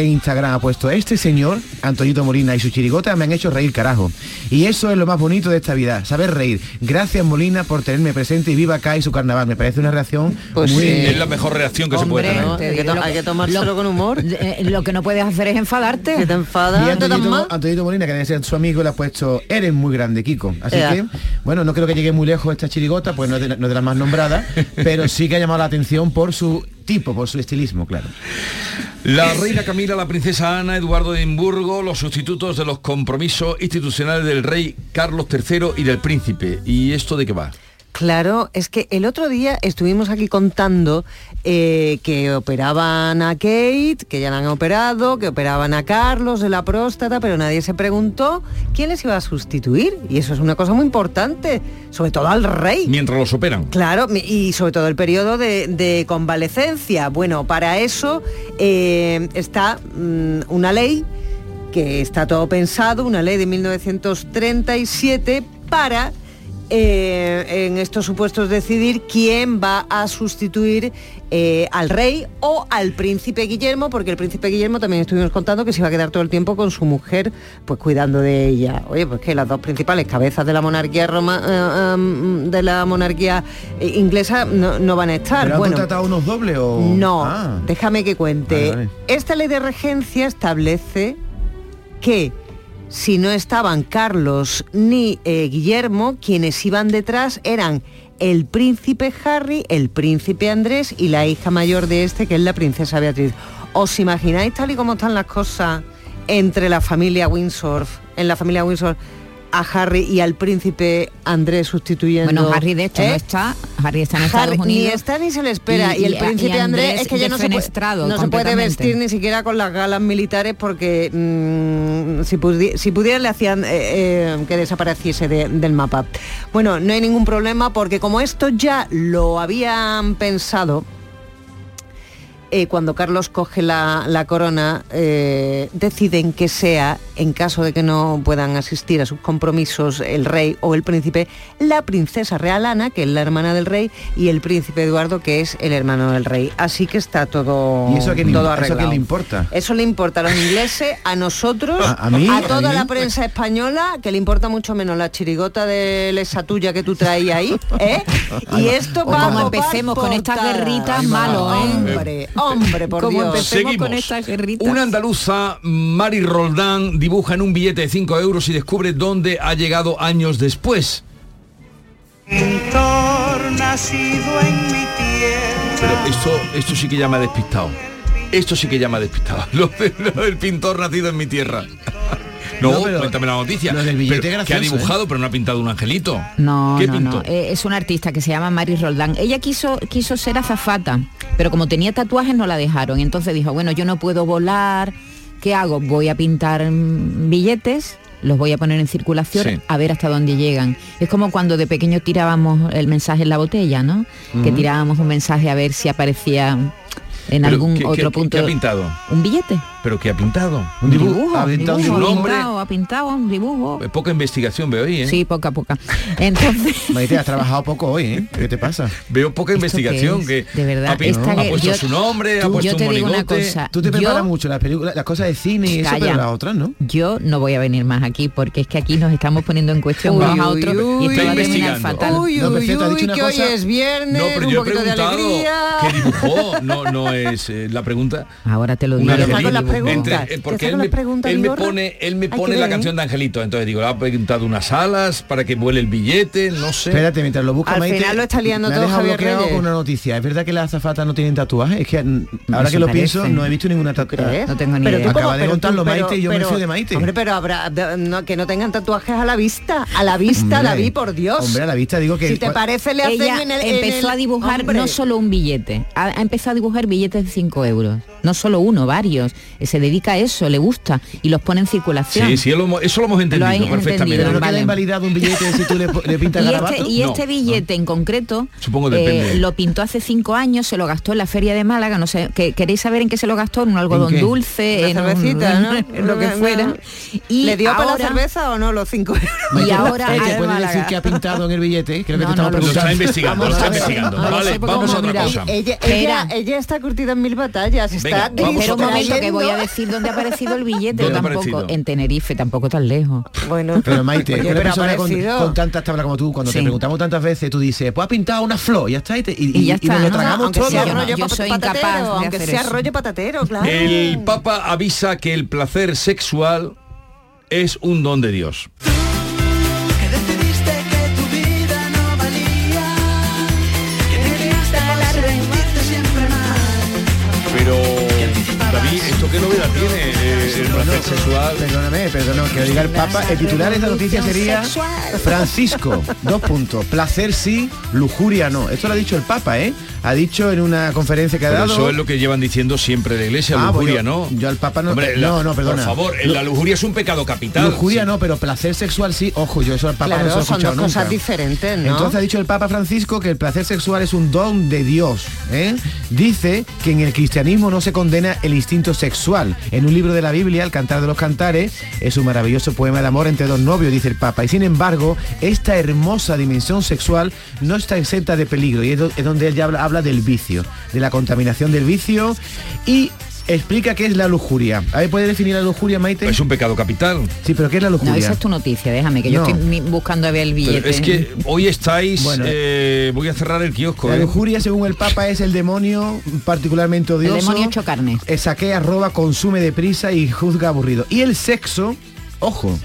en Instagram ha puesto este señor, Antonito Molina y su chirigota me han hecho reír carajo. Y eso es lo más bonito de esta vida, saber reír. Gracias Molina por tenerme presente y viva acá y su carnaval. Me parece una reacción Pues muy... sí. Es la mejor reacción que se puede Hombre, tener. te Hay que to- hay que tomárselo con humor. eh, lo que no puedes hacer es enfadarte. Que te Y enfadas, dan Antonito, mal. Antonito Molina, que debe ser su amigo, le ha puesto, eres muy grande, Kiko. Así Ea. que, bueno, no creo que llegue muy lejos esta chirigota, pues no es de, la- no es de las más nombradas, pero sí que ha llamado la atención por su tipo, por su estilismo, claro. La reina Camila, la princesa Ana, Eduardo de Edimburgo, los sustitutos de los compromisos institucionales del rey Carlos III y del príncipe. ¿Y esto de qué va? Claro, es que el otro día estuvimos aquí contando eh, que operaban a Kate, que ya la han operado, que operaban a Carlos de la próstata, pero nadie se preguntó quién les iba a sustituir. Y eso es una cosa muy importante, sobre todo al rey. Mientras los operan. Claro, y sobre todo el periodo de, de convalecencia. Bueno, para eso eh, está mm, una ley que está todo pensado, una ley de 1937 para eh, en estos supuestos decidir quién va a sustituir eh, al rey o al príncipe Guillermo, porque el príncipe Guillermo también estuvimos contando que se iba a quedar todo el tiempo con su mujer, pues cuidando de ella. Oye, pues que las dos principales cabezas de la monarquía roma, eh, de la monarquía eh, inglesa no, no van a estar. ¿Pero han Bueno, contratado unos dobles o...? no, Ah. déjame que cuente. Vale, vale. Esta ley de regencia establece que si no estaban Carlos ni eh, Guillermo, quienes iban detrás eran el príncipe Harry, el príncipe Andrés y la hija mayor de este, que es la princesa Beatriz. ¿Os imagináis tal y como están las cosas entre la familia Windsor, en la familia Windsor, a Harry y al príncipe Andrés sustituyendo? Bueno, Harry de hecho ¿Eh? no está, Harry está en Harry Estados Unidos. Ni está ni se le espera. Y, el y- príncipe y Andrés, es que ya no se, puede, no se puede vestir ni siquiera con las galas militares porque mm, si, pudi- si pudiera le hacían eh, eh, que desapareciese de- del mapa. Bueno, no hay ningún problema porque como esto ya lo habían pensado, eh, cuando Carlos coge la, la corona, eh, deciden que sea, en caso de que no puedan asistir a sus compromisos el rey o el príncipe, la princesa real Ana, que es la hermana del rey, y el príncipe Eduardo, que es el hermano del rey. Así que está todo, ¿Y eso todo eso a quién arreglado. le importa? Eso le importa a los ingleses, a nosotros, ¿A- a mí? ¿A toda mí? la prensa española, que le importa mucho menos la chirigota de esa tuya que tú traías ahí, ¿eh? Y esto va a como empecemos con estas guerritas, malo, ¿eh? Hombre, hombre, por Como Dios. empecemos Seguimos. con guerritas. Una andaluza, Mari Roldán, dibuja en un billete de 5 euros y descubre dónde ha llegado años después. Pintor nacido en mi tierra. Pero esto, esto sí que llama despistado. Esto sí que llama despistado. Lo, de- lo del pintor nacido en mi tierra. No, No, pero cuéntame la noticia. lo del billete Pero que ha gracioso, dibujado, pero no ha pintado un angelito. No, ¿Qué no, pintó? no. Eh, es una artista que se llama Mari Roldán. Ella quiso, quiso ser azafata, pero como tenía tatuajes no la dejaron. Entonces dijo, bueno, yo no puedo volar. ¿Qué hago? Voy a pintar mm, billetes, los voy a poner en circulación Sí. a ver hasta dónde llegan. Es como cuando de pequeño tirábamos el mensaje en la botella, ¿no? Que tirábamos un mensaje a ver si aparecía en Pero, algún ¿qué- qué- otro qué- punto. qué ha pintado? Un billete. ¿Pero qué ha pintado? Un dibujo, ¿Ha un pintado dibujo, ha nombre? pintado, ha pintado un dibujo. Poca investigación veo ahí, ¿eh? Sí, poca, poca. Entonces... Maite, has trabajado poco hoy, ¿eh? ¿Qué te pasa? Veo poca investigación qué que es? De verdad, ha, pin- esta ha que- puesto yo- su nombre, ha Tú- puesto yo te un digo una monigote. cosa. Tú te Yo- preparas mucho las películas, las cosas de cine y eso, Calla. pero las otras no. Yo no voy a venir más aquí porque es que aquí nos estamos poniendo en cuestión Uy, unos a otros uy, y esto va a terminar fatal. Uy, No, uy, uy, una que hoy es viernes, No, pero un yo he poquito de alegría. qué dibujó, no, no es eh, la pregunta. Ahora te lo digo. Preguntas. Entre- eh, porque él me, él me pone, él me pone la ver, ¿eh? canción de Angelito. Entonces digo, le ha pintado unas alas para que vuele el billete, no sé. Espérate, mientras lo busca Al Maite, final lo está liando todo dejado Javier bloqueado Reyes. con una noticia. ¿Es verdad que las azafatas no tienen tatuajes? Es que mm, ahora que lo parece. pienso, no he visto ninguna tatuaje. ¿Crees? No tengo ni Pero idea. Acaba de contarlo Maite y yo me fío de Maite. Hombre, pero habrá que no tengan tatuajes a la vista, a la vista, Hombre, David, por Dios. Hombre, a la vista digo que... si te parece le hacen en el empezó a dibujar no solo un billete, ha, ha empezado a dibujar billetes de 5 euros. No solo uno, varios. Se dedica a eso, le gusta y los pone en circulación. Sí, sí, lo eso lo hemos entendido Lo perfectamente. Pero entendido. no queda Vale. invalidado un billete si tú le, le pintas Y garabato. este, y No. este billete en concreto Supongo eh, lo pintó hace cinco años, se lo gastó en la feria de Málaga, no sé, que, ¿queréis saber en qué se lo gastó? En un algodón dulce, en un- ¿no? en lo que fuera. Y ¿Le dio para la cerveza o no los cinco euros? Y ahora Maite, al ¿puedes Málaga. decir que ha pintado en el billete? Creo que No, te estamos no, lo Lo preguntando. está investigando, lo está investigando. Vale, vamos a otra cosa. Ella, está curtida en mil batallas. Está un momento que voy a decir dónde ha aparecido el billete, ¿Dónde ha tampoco aparecido? en Tenerife, tampoco tan lejos. Bueno, Pero Maite, Oye, una pero ha persona con, tantas tablas como tú, cuando te preguntamos tantas veces, tú dices, pues ha pintado una flor, ya está, y, te- y, Y ya y nos está, lo tragamos aunque todo. sea Yo no, soy patatero, incapaz de aunque hacer sea eso. rollo patatero, claro. El Papa avisa que el placer sexual es un don de Dios. Pero, David, ¿esto qué novedad tiene? El placer sexual. Perdóname, perdóname, que lo diga el Papa. El titular de esta noticia sería Francisco, dos puntos. Placer sí, lujuria no. Esto lo ha dicho el Papa, ¿eh? Ha dicho en una conferencia que ha Pero dado. eso es lo que llevan diciendo siempre la iglesia, Ah, lujuria, bueno, ¿no? Yo al Papa no. Hombre, la- no, no, perdona. Por favor, la lujuria es un pecado capital. Lujuria Sí. no, pero placer sexual sí. Ojo, yo eso al Papa no se lo he son escuchado dos cosas diferentes, ¿no? Entonces ha dicho el Papa Francisco que el placer sexual es un don de Dios. ¿eh? Dice que en el cristianismo no se condena el instinto sexual. En un libro de la Biblia, El Cantar de los Cantares, es un maravilloso poema de amor entre dos novios, dice el Papa. Y sin embargo, esta hermosa dimensión sexual no está exenta de peligro. Y es, do- es donde él ya habla, habla del vicio, de la contaminación del vicio y explica qué es la lujuria. A ver, ¿puede definir la lujuria, Maite? Es un pecado capital. Sí, pero ¿qué es la No, lujuria? esa es tu noticia, déjame, que yo No. estoy buscando a ver el Pero billete. es que hoy estáis, Bueno. eh, voy a cerrar el kiosco. La ¿eh? lujuria, según el Papa, es el demonio particularmente odioso. demonio hecho carne. Saquea, roba, consume deprisa y juzga aburrido. Y el sexo, ojo,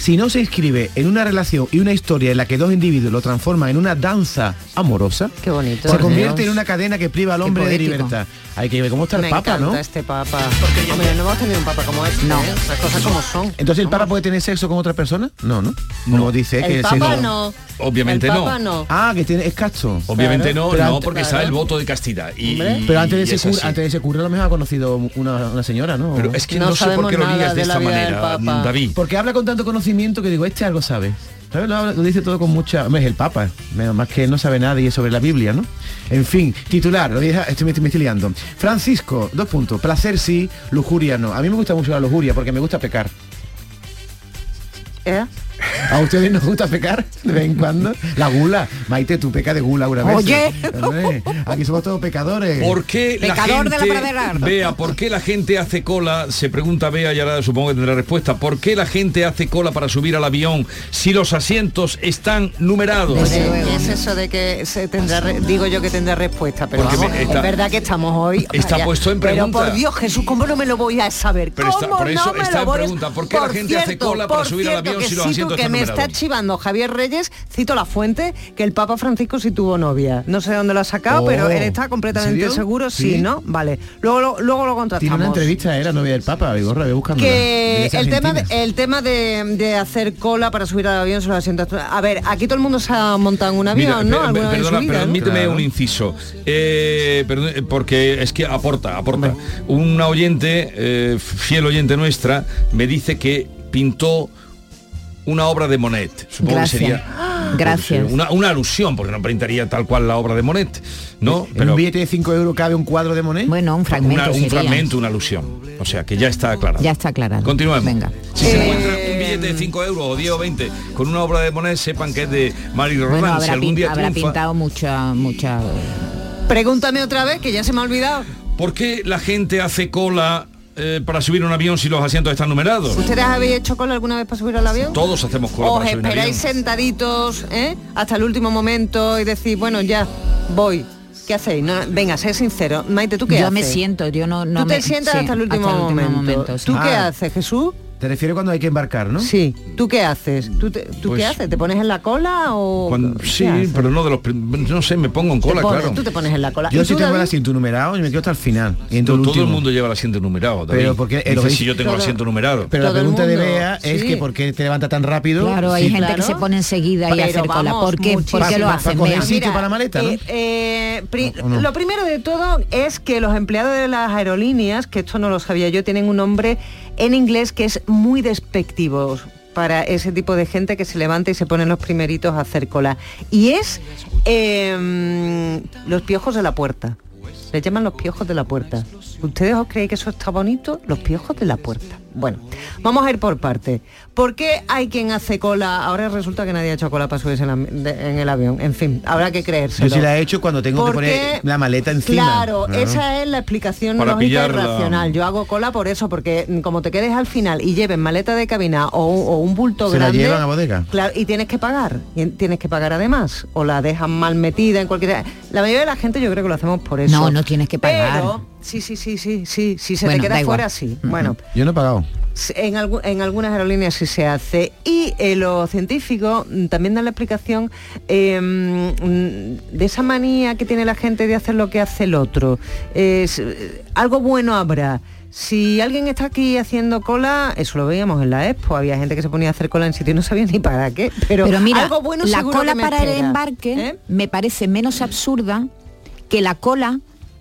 si no se inscribe en una relación y una historia en la que dos individuos lo transforman en una danza amorosa, Qué bonito. se convierte Dios. en una cadena que priva al hombre de libertad. Hay que ver cómo está el Me Papa, ¿no? este Papa. Hombre, no hemos tenido un Papa como este. No. ¿eh? Las cosas como son. Entonces el Papa puede tener sexo con otra persona? No, ¿no? No dice El que Papa no. Obviamente el no. Papa no. Ah, que tiene, es casto. Obviamente Claro. no, Pero no, porque está el voto de castidad. Y, y- Pero antes de, y ese es cura, antes de ese cura a lo mejor ha conocido una, una señora, ¿no? Pero es que No no, sé por qué lo digas de de esta manera. David. Porque habla con tanto conocimiento que digo, este algo sabe. Lo, dice todo con mucha... Es el Papa, menos más que no sabe es sobre la Biblia, ¿no? En fin, titular, lo dije, estoy, me, me estoy liando. Francisco, dos puntos. Placer sí, lujuria no. A mí me gusta mucho la lujuria porque me gusta pecar. ¿Eh? ¿A ustedes nos gusta pecar de vez en cuando? La gula. Maite, tú peca de gula una vez. Oye. aquí somos todos pecadores. ¿Por qué la Pecador de la gente, pradera. Bea, ¿por qué la gente hace cola? Se pregunta Bea y ahora supongo que tendrá respuesta. ¿Por qué la gente hace cola para subir al avión si los asientos están numerados? ¿Qué es eso de que se tendrá, digo yo que tendrá respuesta? Pero vamos, está- es verdad que estamos hoy. está puesto en Pero pregunta. por Dios, Jesús, ¿cómo no me lo voy a saber? Pero está- ¿Cómo por eso no me está lo en pregunta, ¿por qué la gente hace cola para subir al avión si los asientos que me está chivando Javier Reyes, cito la fuente, que el Papa Francisco sí tuvo novia. No sé dónde lo ha sacado, Oh, pero él está completamente seguro, sí, ¿Sí? ¿no? Vale. Luego, lo- luego lo Tiene contrastamos. una entrevista, era novia del Papa, Vigorra, ve buscando. que el tema, de, el tema de, de hacer cola para subir al avión lo asientos. A ver, aquí todo el mundo se ha montado en un avión, Mira, ¿no? per- perdona, vida, ¿no? permíteme Claro. un inciso. Eh, perdón, eh, porque es que aporta, aporta. Una oyente, eh, fiel oyente nuestra, me dice que pintó una obra de Monet. Supongo Gracias. que sería Gracias. una, una alusión, porque no pintaría tal cual la obra de Monet, ¿no? ¿En un billete de 5 euros cabe un cuadro de Monet? Bueno, un fragmento una- un sería. fragmento, una alusión. O sea, que ya está aclarado. Ya está aclarado. Continuemos. Venga. Si se Eh, encuentra un billete de 5 euros o 10 o 20 con una obra de Monet, sepan que es de Mario Bueno, Roland. Si habrá, algún pin- día habrá triunfa- pintado mucha, mucha. Pregúntame otra vez, que ya se me ha olvidado. ¿Por qué la gente hace cola eh, para subir un avión si los asientos están numerados? ¿Ustedes habéis hecho cola alguna vez para subir al avión? Todos hacemos cola ¿Os para subir un avión. esperáis sentaditos ¿eh? hasta el último momento y decís, bueno, ya, voy? ¿Qué hacéis? No, venga, sé sincero. Maite, ¿tú qué yo haces? me siento, yo no, no Tú te me- sientas sí, hasta el último momento. sí. ¿Tú qué Ah. haces, Jesús? Te refieres cuando hay que embarcar, ¿no? Sí. ¿Tú qué haces? ¿Tú, te- tú Pues- qué haces? ¿Te pones en la cola o...? Cuando- qué sí, haces? pero no de los... No sé, me pongo en cola, pones- claro. Tú te pones en la cola. Yo ¿Y sí tengo el asiento numerado y me quedo hasta el final. Y Todo, el todo el último. mundo lleva el asiento numerado, David. Pero porque- si yo tengo el asiento numerado. Pero la pregunta de Bea es sí. que ¿por qué te levanta tan rápido? Claro, hay Sí, gente que se pone enseguida y hacer cola. ¿Por qué, ¿Por qué lo hacen? para sitio para la maleta, eh, eh. Lo primero de todo es que los empleados de las aerolíneas, que esto no lo sabía yo, tienen un nombre en inglés que es muy despectivo para ese tipo de gente que se levanta y se ponen los primeritos a hacer cola. Y es eh, los piojos de la puerta. Le llaman los piojos de la puerta. ¿Ustedes os creéis que eso está bonito? Los piojos de la puerta. Bueno, vamos a ir por parte. ¿Por qué hay quien hace cola? Ahora resulta que nadie ha hecho cola para subirse en, la- de- en el avión. En fin, habrá que creerse. Yo sí la he hecho cuando tengo que poner la maleta encima. Claro, esa es la explicación Para lógica y racional. Yo hago cola por eso, porque mm, como te quedes al final y lleven maleta de cabina o, o un bulto Se la grande. llevan a bodega. Claro, y tienes que pagar. Y en- tienes que pagar además. O la dejan mal metida en cualquier. La mayoría de la gente yo creo que lo hacemos por eso. No, no tienes que pagar. Pero, sí, sí, sí, sí, sí. Si se Bueno, te da queda igual. fuera, sí. Bueno. Yo no he pagado. En, algu- en algunas aerolíneas sí se hace y eh, los científicos mm, también dan la explicación eh, mm, de esa manía que tiene la gente de hacer lo que hace el otro. Es, eh, algo bueno habrá. Si alguien está aquí haciendo cola, eso lo veíamos en la expo, había gente que se ponía a hacer cola en sitio y no sabía ni para qué. Pero, mira, algo bueno la cola para el embarque ¿Eh? me parece menos absurda que la cola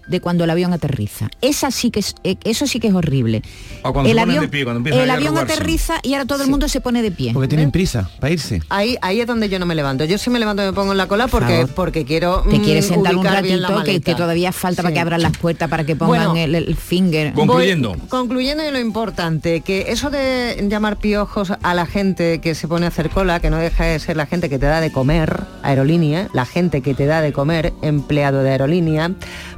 de cuando el avión aterriza. Esa sí que es, eh, eso sí que es horrible. O cuando el se avión, de pie, cuando empiezan el a avión aterriza y ahora todo el mundo se pone de pie. Porque tienen prisa para irse. Ahí, ahí es donde yo no me levanto. Yo sí me levanto y me pongo en la cola porque, porque quiero Te mm, quieres sentar un ratito que, todavía falta para que abran las puertas para que pongan Bueno, el, el finger. Concluyendo. Voy- concluyendo y lo importante, que eso de llamar piojos a la gente que se pone a hacer cola, que no deja de ser la gente que te da de comer, aerolínea, la gente que te da de comer, empleado de aerolínea,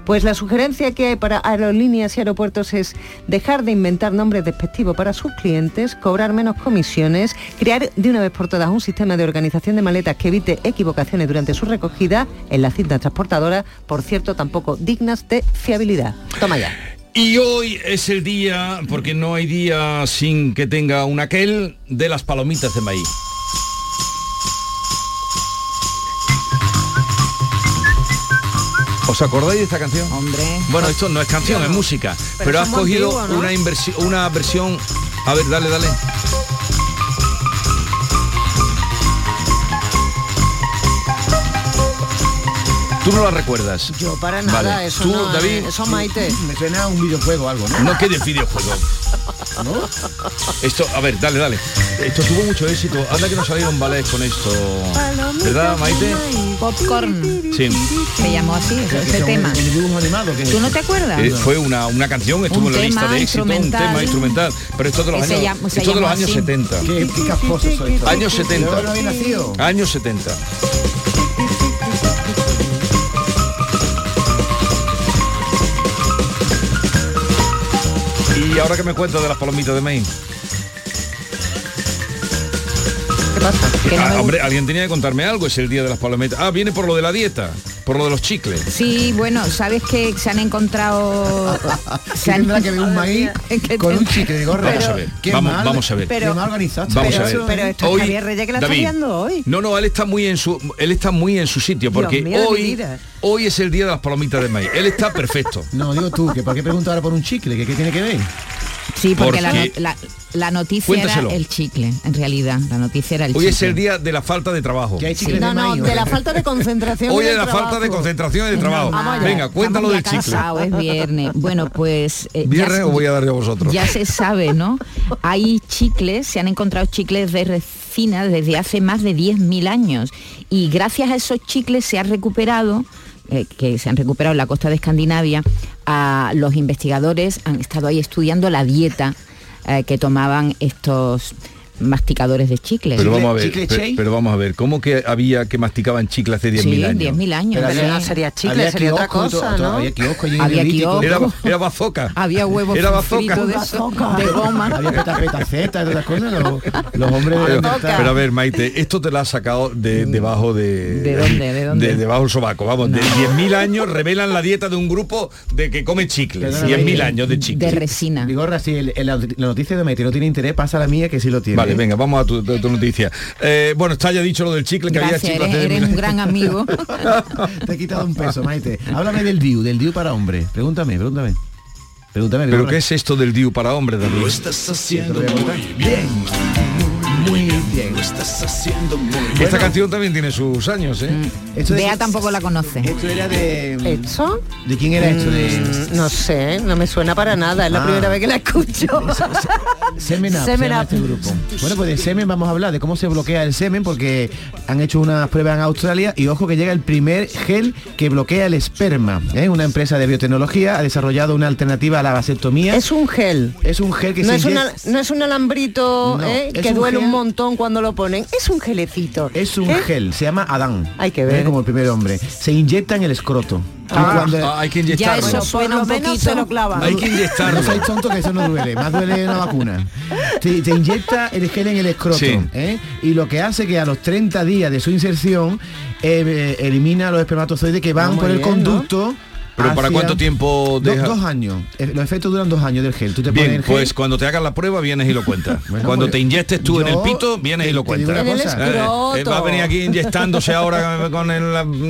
pues la sugerencia que hay para aerolíneas y aeropuertos es dejar de inventar nombres despectivos para sus clientes, cobrar menos comisiones, crear de una vez por todas un sistema de organización de maletas que evite equivocaciones durante su recogida en las cintas transportadoras, por cierto, tampoco dignas de fiabilidad. Toma ya. Y hoy es el día, porque no hay día sin que tenga un aquel, de las palomitas de maíz. ¿Os acordáis de esta canción? Hombre. Bueno, esto no es canción, es música. Pero, Pero has cogido una, inversi- una versión... A ver, dale, dale. Tú no la recuerdas. Yo para nada, Vale. eso Tú, no, David, eso Maite. Me suena a un videojuego o algo, ¿no? No, que de videojuego. Esto, a ver, dale, dale. Esto tuvo mucho éxito. Anda que no salieron ballets con esto. ¿Verdad, Maite? Popcorn. Sí. Se llamó así, ese, Son tema. Dibujo animado ¿Tú no te acuerdas? Eh, fue una, una canción, estuvo Un en la lista de éxito, un tema instrumental. Pero esto de los años, llama- esto de los años así. 70. Qué, qué casposo soy. Años 70. Yo no había nacido. Años 70. Y ahora que me cuento de las palomitas de maíz. ¿Qué pasa? Que no Ah, hombre, alguien tenía que contarme algo, es el día de las palomitas. Ah, viene por lo de la dieta, por lo de los chicles. Sí, bueno, sabes que se han encontrado. Se tendrá que un maíz que con un chicle de gorra. Vamos a ver, Qué vamos, mal, vamos a ver. Pero- organizado. Vamos pero, a ver. pero esto es Hoy, Javier Reyes que la David, está liando hoy. No, no, él está muy en su él está muy en su sitio Dios porque mío hoy hoy es el día de las palomitas de maíz. Él está perfecto. No, digo tú, que ¿por qué preguntar ahora por un chicle? ¿Qué, qué tiene que ver? Sí, porque la, Porque- la- la noticia Cuéntaselo. era el chicle, en realidad. La noticia era el Hoy chicle. es el día de la falta de trabajo. No, de no, de la falta de concentración. Hoy es la falta de concentración y de trabajo. Venga, cuéntalo del ya chicle. es viernes. Bueno, pues... eh, ya ¿Viernes se- o voy a dar yo a vosotros? Ya se sabe, ¿no? Hay chicles, se han encontrado chicles de resina desde hace más de 10.000 años y gracias a esos chicles se ha recuperado eh, que se han recuperado en la costa de Escandinavia, a los investigadores han estado ahí estudiando la dieta eh, que tomaban estos masticadores de chicles. Pero vamos a ver, chicle pe- Chey. pero, vamos a ver, ¿cómo que había que masticaban chicle hace 10.000 sí, años? 10.000 años. Pero sí. no sería chicle, Había sería otra kiosco, cosa, ¿no? Había kiosco en Había kiosco. Era, era bazooka. Había huevos Era fritos de, eso, de goma. Había peta, petaceta y todas las cosas. Los, los hombres de Pero, pero a ver, Maite, esto te lo has sacado de debajo de... ¿De dónde? ¿De dónde? debajo del sobaco, vamos. De 10.000 años revelan la dieta de un grupo de que come chicles. Perdóname, 10.000 eh, años de De chicles. resina. Vigorra, si la noticia de Maite no tiene interés, pasa la mía que sí lo tiene. Vale, venga, vamos a tu, tu- tu noticia. Eh, bueno, está ya dicho lo del chicle, que Gracias, había chicle eres, 10.000 un gran amigo. Te he quitado un peso, Maite. Háblame del DIU, del DIU para hombres. Pregúntame, pregúntame. Pregúntame, ¿Pero qué es esto del DIU para hombres, David? Lo a contar. Bien. Muy. Esta canción también tiene sus años, ¿eh? Esto de- Bea tampoco la conoce. Esto era de... ¿Esto? ¿De quién era esto? De... Mm, No sé, no me suena para nada, es la Ah. primera vez que la escucho. Semen Up, se Semen Up. este grupo. Bueno, pues de semen vamos a hablar, de cómo se bloquea el semen, porque han hecho unas pruebas en Australia y ojo que llega el primer gel que bloquea el esperma. ¿eh? Una empresa de biotecnología ha desarrollado una alternativa a la vasectomía. Es un gel. Es un gel que No se es, una- no es un alambrito No, ¿eh? es que un duele gel- un montón cuando lo ponen. Es un gelecito. Es un ¿eh? gel, se llama Adán. Hay que ¿eh? ver. Como el primer hombre. Se inyecta en el escroto. Ah, cuando- ah, hay que Ya inyectarlo. eso suena un poquito. se lo clavan. Hay que No inyectarlo. sois tonto que eso no duele, más duele una vacuna. Te, te inyecta el gel en el escroto Sí. ¿eh? y lo que hace que a los 30 días de su inserción eh, eh, elimina los espermatozoides que van Ah, muy por el bien, conducto ¿Pero para cuánto tiempo Do- deja? dos años. Eh, Los efectos duran dos años del gel. Tú te pones Bien, el gel, pues cuando te hagas la prueba vienes y lo cuentas. Bueno, cuando pues, te inyectes tú en el pito, vienes y lo cuentas. una cosa. Eh, eh, va a venir aquí inyectándose ahora con el,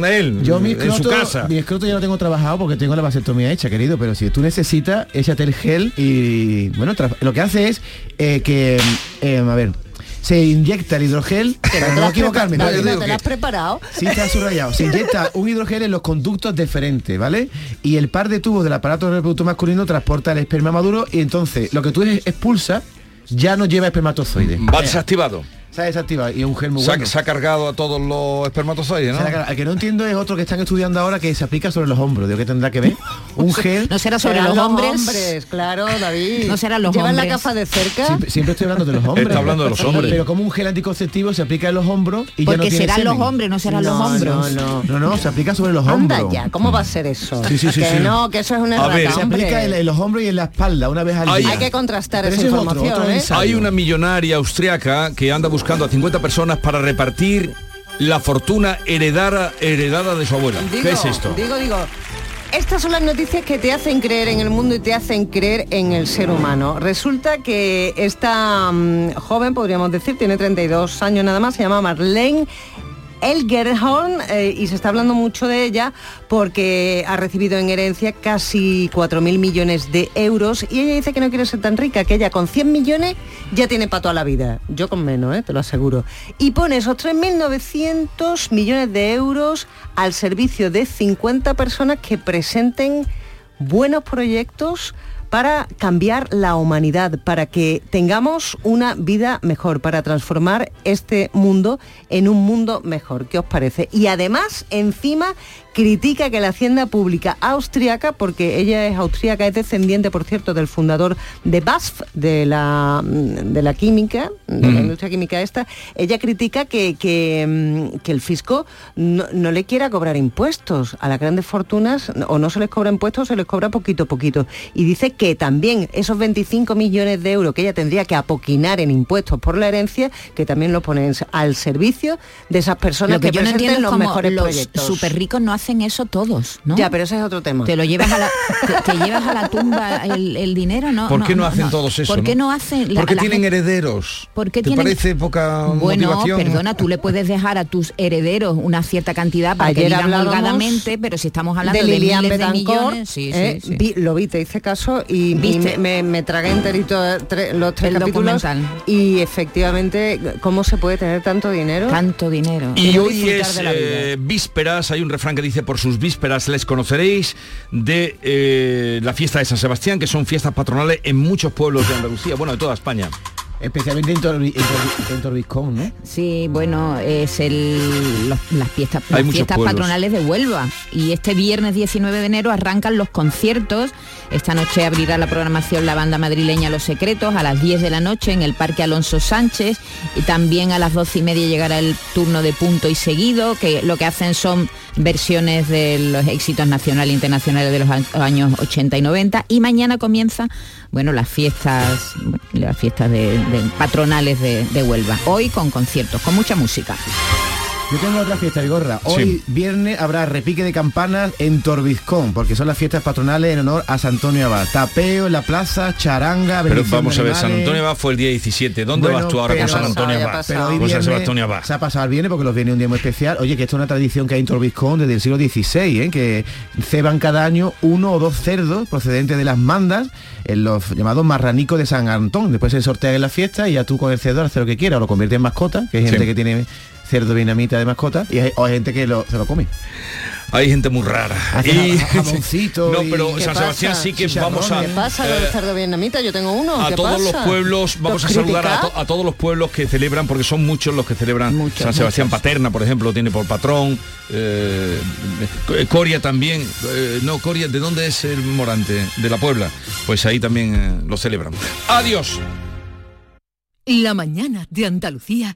él Yo mi en su escroto, casa. mi escroto ya lo tengo trabajado porque tengo la vasectomía hecha, querido, pero si tú necesitas, échate el gel y bueno, lo que hace es eh, que, eh, a ver, se inyecta el hidrogel, para no equivocarme, ¿no? Yo ¿No digo te que- lo has preparado? Sí, está subrayado. Se inyecta un hidrogel en los conductos deferentes, ¿vale? Y el par de tubos del aparato reproductor masculino transporta el esperma maduro y entonces lo que tú expulsas ya no lleva espermatozoides. Va desactivado. Se ha desactivado y es un gel muy Se ha, bueno. se ha cargado a todos los espermatozoides, ¿no? La- El que no entiendo es otro que están estudiando ahora que se aplica sobre los hombros. Digo que tendrá que ver. Un gel. ¿No será sobre los hombres? hombres, claro, David. No serán los ¿Llevan la hombres. gafa de cerca? Siempre, siempre estoy hablando de los hombres. Está hablando de los hombres. Pero como un gel anticonceptivo se aplica en los hombros y ya no Porque tiene serán los hombres, no serán los hombros. no, no. No, no, se aplica sobre los Anda hombros. ya, ¿cómo va a ser eso? Sí, sí, sí, que sí. no, que eso es una A ver, errata, Se aplica en, en los hombros y en la espalda una vez al día. Hay que contrastar Pero esa ese es otro, información, otro ¿eh? Hay una millonaria austriaca que anda buscando a 50 personas para repartir la fortuna heredada, heredada de su abuela. Digo, ¿Qué es esto? Digo, digo. Estas son las noticias que te hacen creer en el mundo y te hacen creer en el ser humano. Resulta que esta mm, joven, podríamos decir, tiene 32 años nada más, se llama Marlene Elgerhorn eh, y se está hablando mucho de ella porque ha recibido en herencia casi 4.000 millones de euros y ella dice que no quiere ser tan rica, que ella con 100 millones ya tiene para toda la vida. Yo con menos, eh, te lo aseguro. Y pone esos 3.900 millones de euros al servicio de 50 personas que presenten buenos proyectos para cambiar la humanidad, para que tengamos una vida mejor, para transformar este mundo en un mundo mejor. ¿Qué os parece? Y además, encima, critica que la hacienda pública austriaca, porque ella es austríaca, es descendiente, por cierto, del fundador de BASF, de la, de la química, de la Mm. industria química esta, ella critica que, que, mm, que el fisco no, no le quiera cobrar impuestos a las grandes fortunas, o no se les cobra impuestos, o se les cobra poquito a poquito. Y dice que también esos 25 millones de euros que ella tendría que apoquinar en impuestos por la herencia, que también lo ponen al servicio de esas personas Lo que, que, yo no presenten entiendo es los cómo mejores los proyectos. ricos no hacen eso todos, ¿no? Ya, pero ese es otro tema. Te lo llevas a la, te, te llevas a la tumba el, el dinero, ¿no? ¿Por qué no, hacen todos eso? ¿Por qué no hacen? la- Porque la tienen gente- herederos. ¿Por qué ¿Te tienen- parece poca Bueno, motivación? perdona, tú le puedes dejar a tus herederos una cierta cantidad para que Ayer vivan hablábamos holgadamente, pero si estamos hablando de de, Lilian miles de millones, sí, eh, sí, sí. vi- lo vi, te hice caso y, me, me- me tragué enterito tre- los tres El capítulos documental. y efectivamente cómo se puede tener tanto dinero. Tanto dinero. Y no hoy es de eh, vísperas, hay un refrán que dice por sus vísperas les conoceréis de eh, la fiesta de San Sebastián, que son fiestas patronales en muchos pueblos de Andalucía, bueno, de toda España. Especialmente en, Torbi- en Torbi- en Torbiscón, ¿no? Sí, bueno, es el, los- las fiestas, las fiestas patronales de Huelva. Y este viernes 19 de enero arrancan los conciertos. Esta noche abrirá la programación la banda madrileña Los Secretos a las 10 de la noche en el Parque Alonso Sánchez. Y también a las 12 y media llegará el turno de punto y seguido, que lo que hacen son versiones de los éxitos nacionales e internacionales de los años 80 y 90. Y mañana comienza, bueno, las fiestas, las fiestas de patronales de, de Huelva. Hoy con conciertos, con mucha música. Yo tengo otra fiesta, Vigorra. Hoy, viernes, habrá repique de campanas en Torbiscón, porque son las fiestas patronales en honor a San Antonio Abad. Tapeo en la plaza, charanga, Pero vamos a ver, San. Antonio Abad fue el día 17. ¿Dónde Bueno, vas tú ahora con San Antonio Abad? Pero hoy San Sebastián Abad. se ha pasado el viernes porque los viernes un día muy especial. Oye, que esto es una tradición que hay en Torbiscón desde el siglo XVI, ¿eh? que ceban cada año uno o dos cerdos procedentes de las mandas, en los llamados marranicos de San Antón. Después se sortean en la fiesta y ya tú con el cerdo haces lo que quieras, o lo conviertes en mascota, que hay gente Sí. que tiene cerdo vietnamita de mascota, y hay, gente que lo- se lo come. Hay gente muy rara. Y- jamoncito no, pero ¿Qué San pasa? Sebastián sí que vamos a... ¿Qué pasa el eh, cerdo vietnamita? Yo tengo uno. a ¿qué todos los pueblos, vamos a ¿Los saludar a, criticáis? to- a todos los pueblos que celebran, porque son muchos los que celebran Muchos, San Sebastián muchos. Paterna, por ejemplo, lo tiene por patrón, eh, eh, Coria también, eh, no, Coria, ¿de dónde es el Morante? De la Puebla, pues ahí también eh, lo celebran. Adiós. La mañana de Andalucía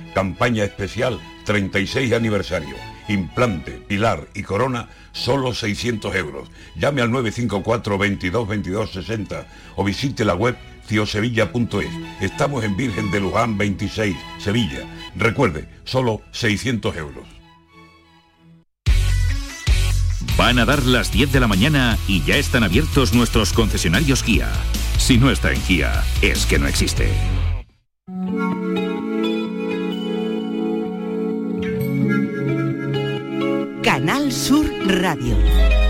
campaña especial 36 aniversario. Implante, pilar y corona, solo 600 euros. Llame al 954 22 22 60 o visite la web ciosevilla.es. Estamos en Virgen de Luján 26, Sevilla. Recuerde, solo 600 euros. Van a dar las 10 de la mañana y ya están abiertos nuestros concesionarios Kia. Si no está en Kia, es que no existe. Canal Sur Radio.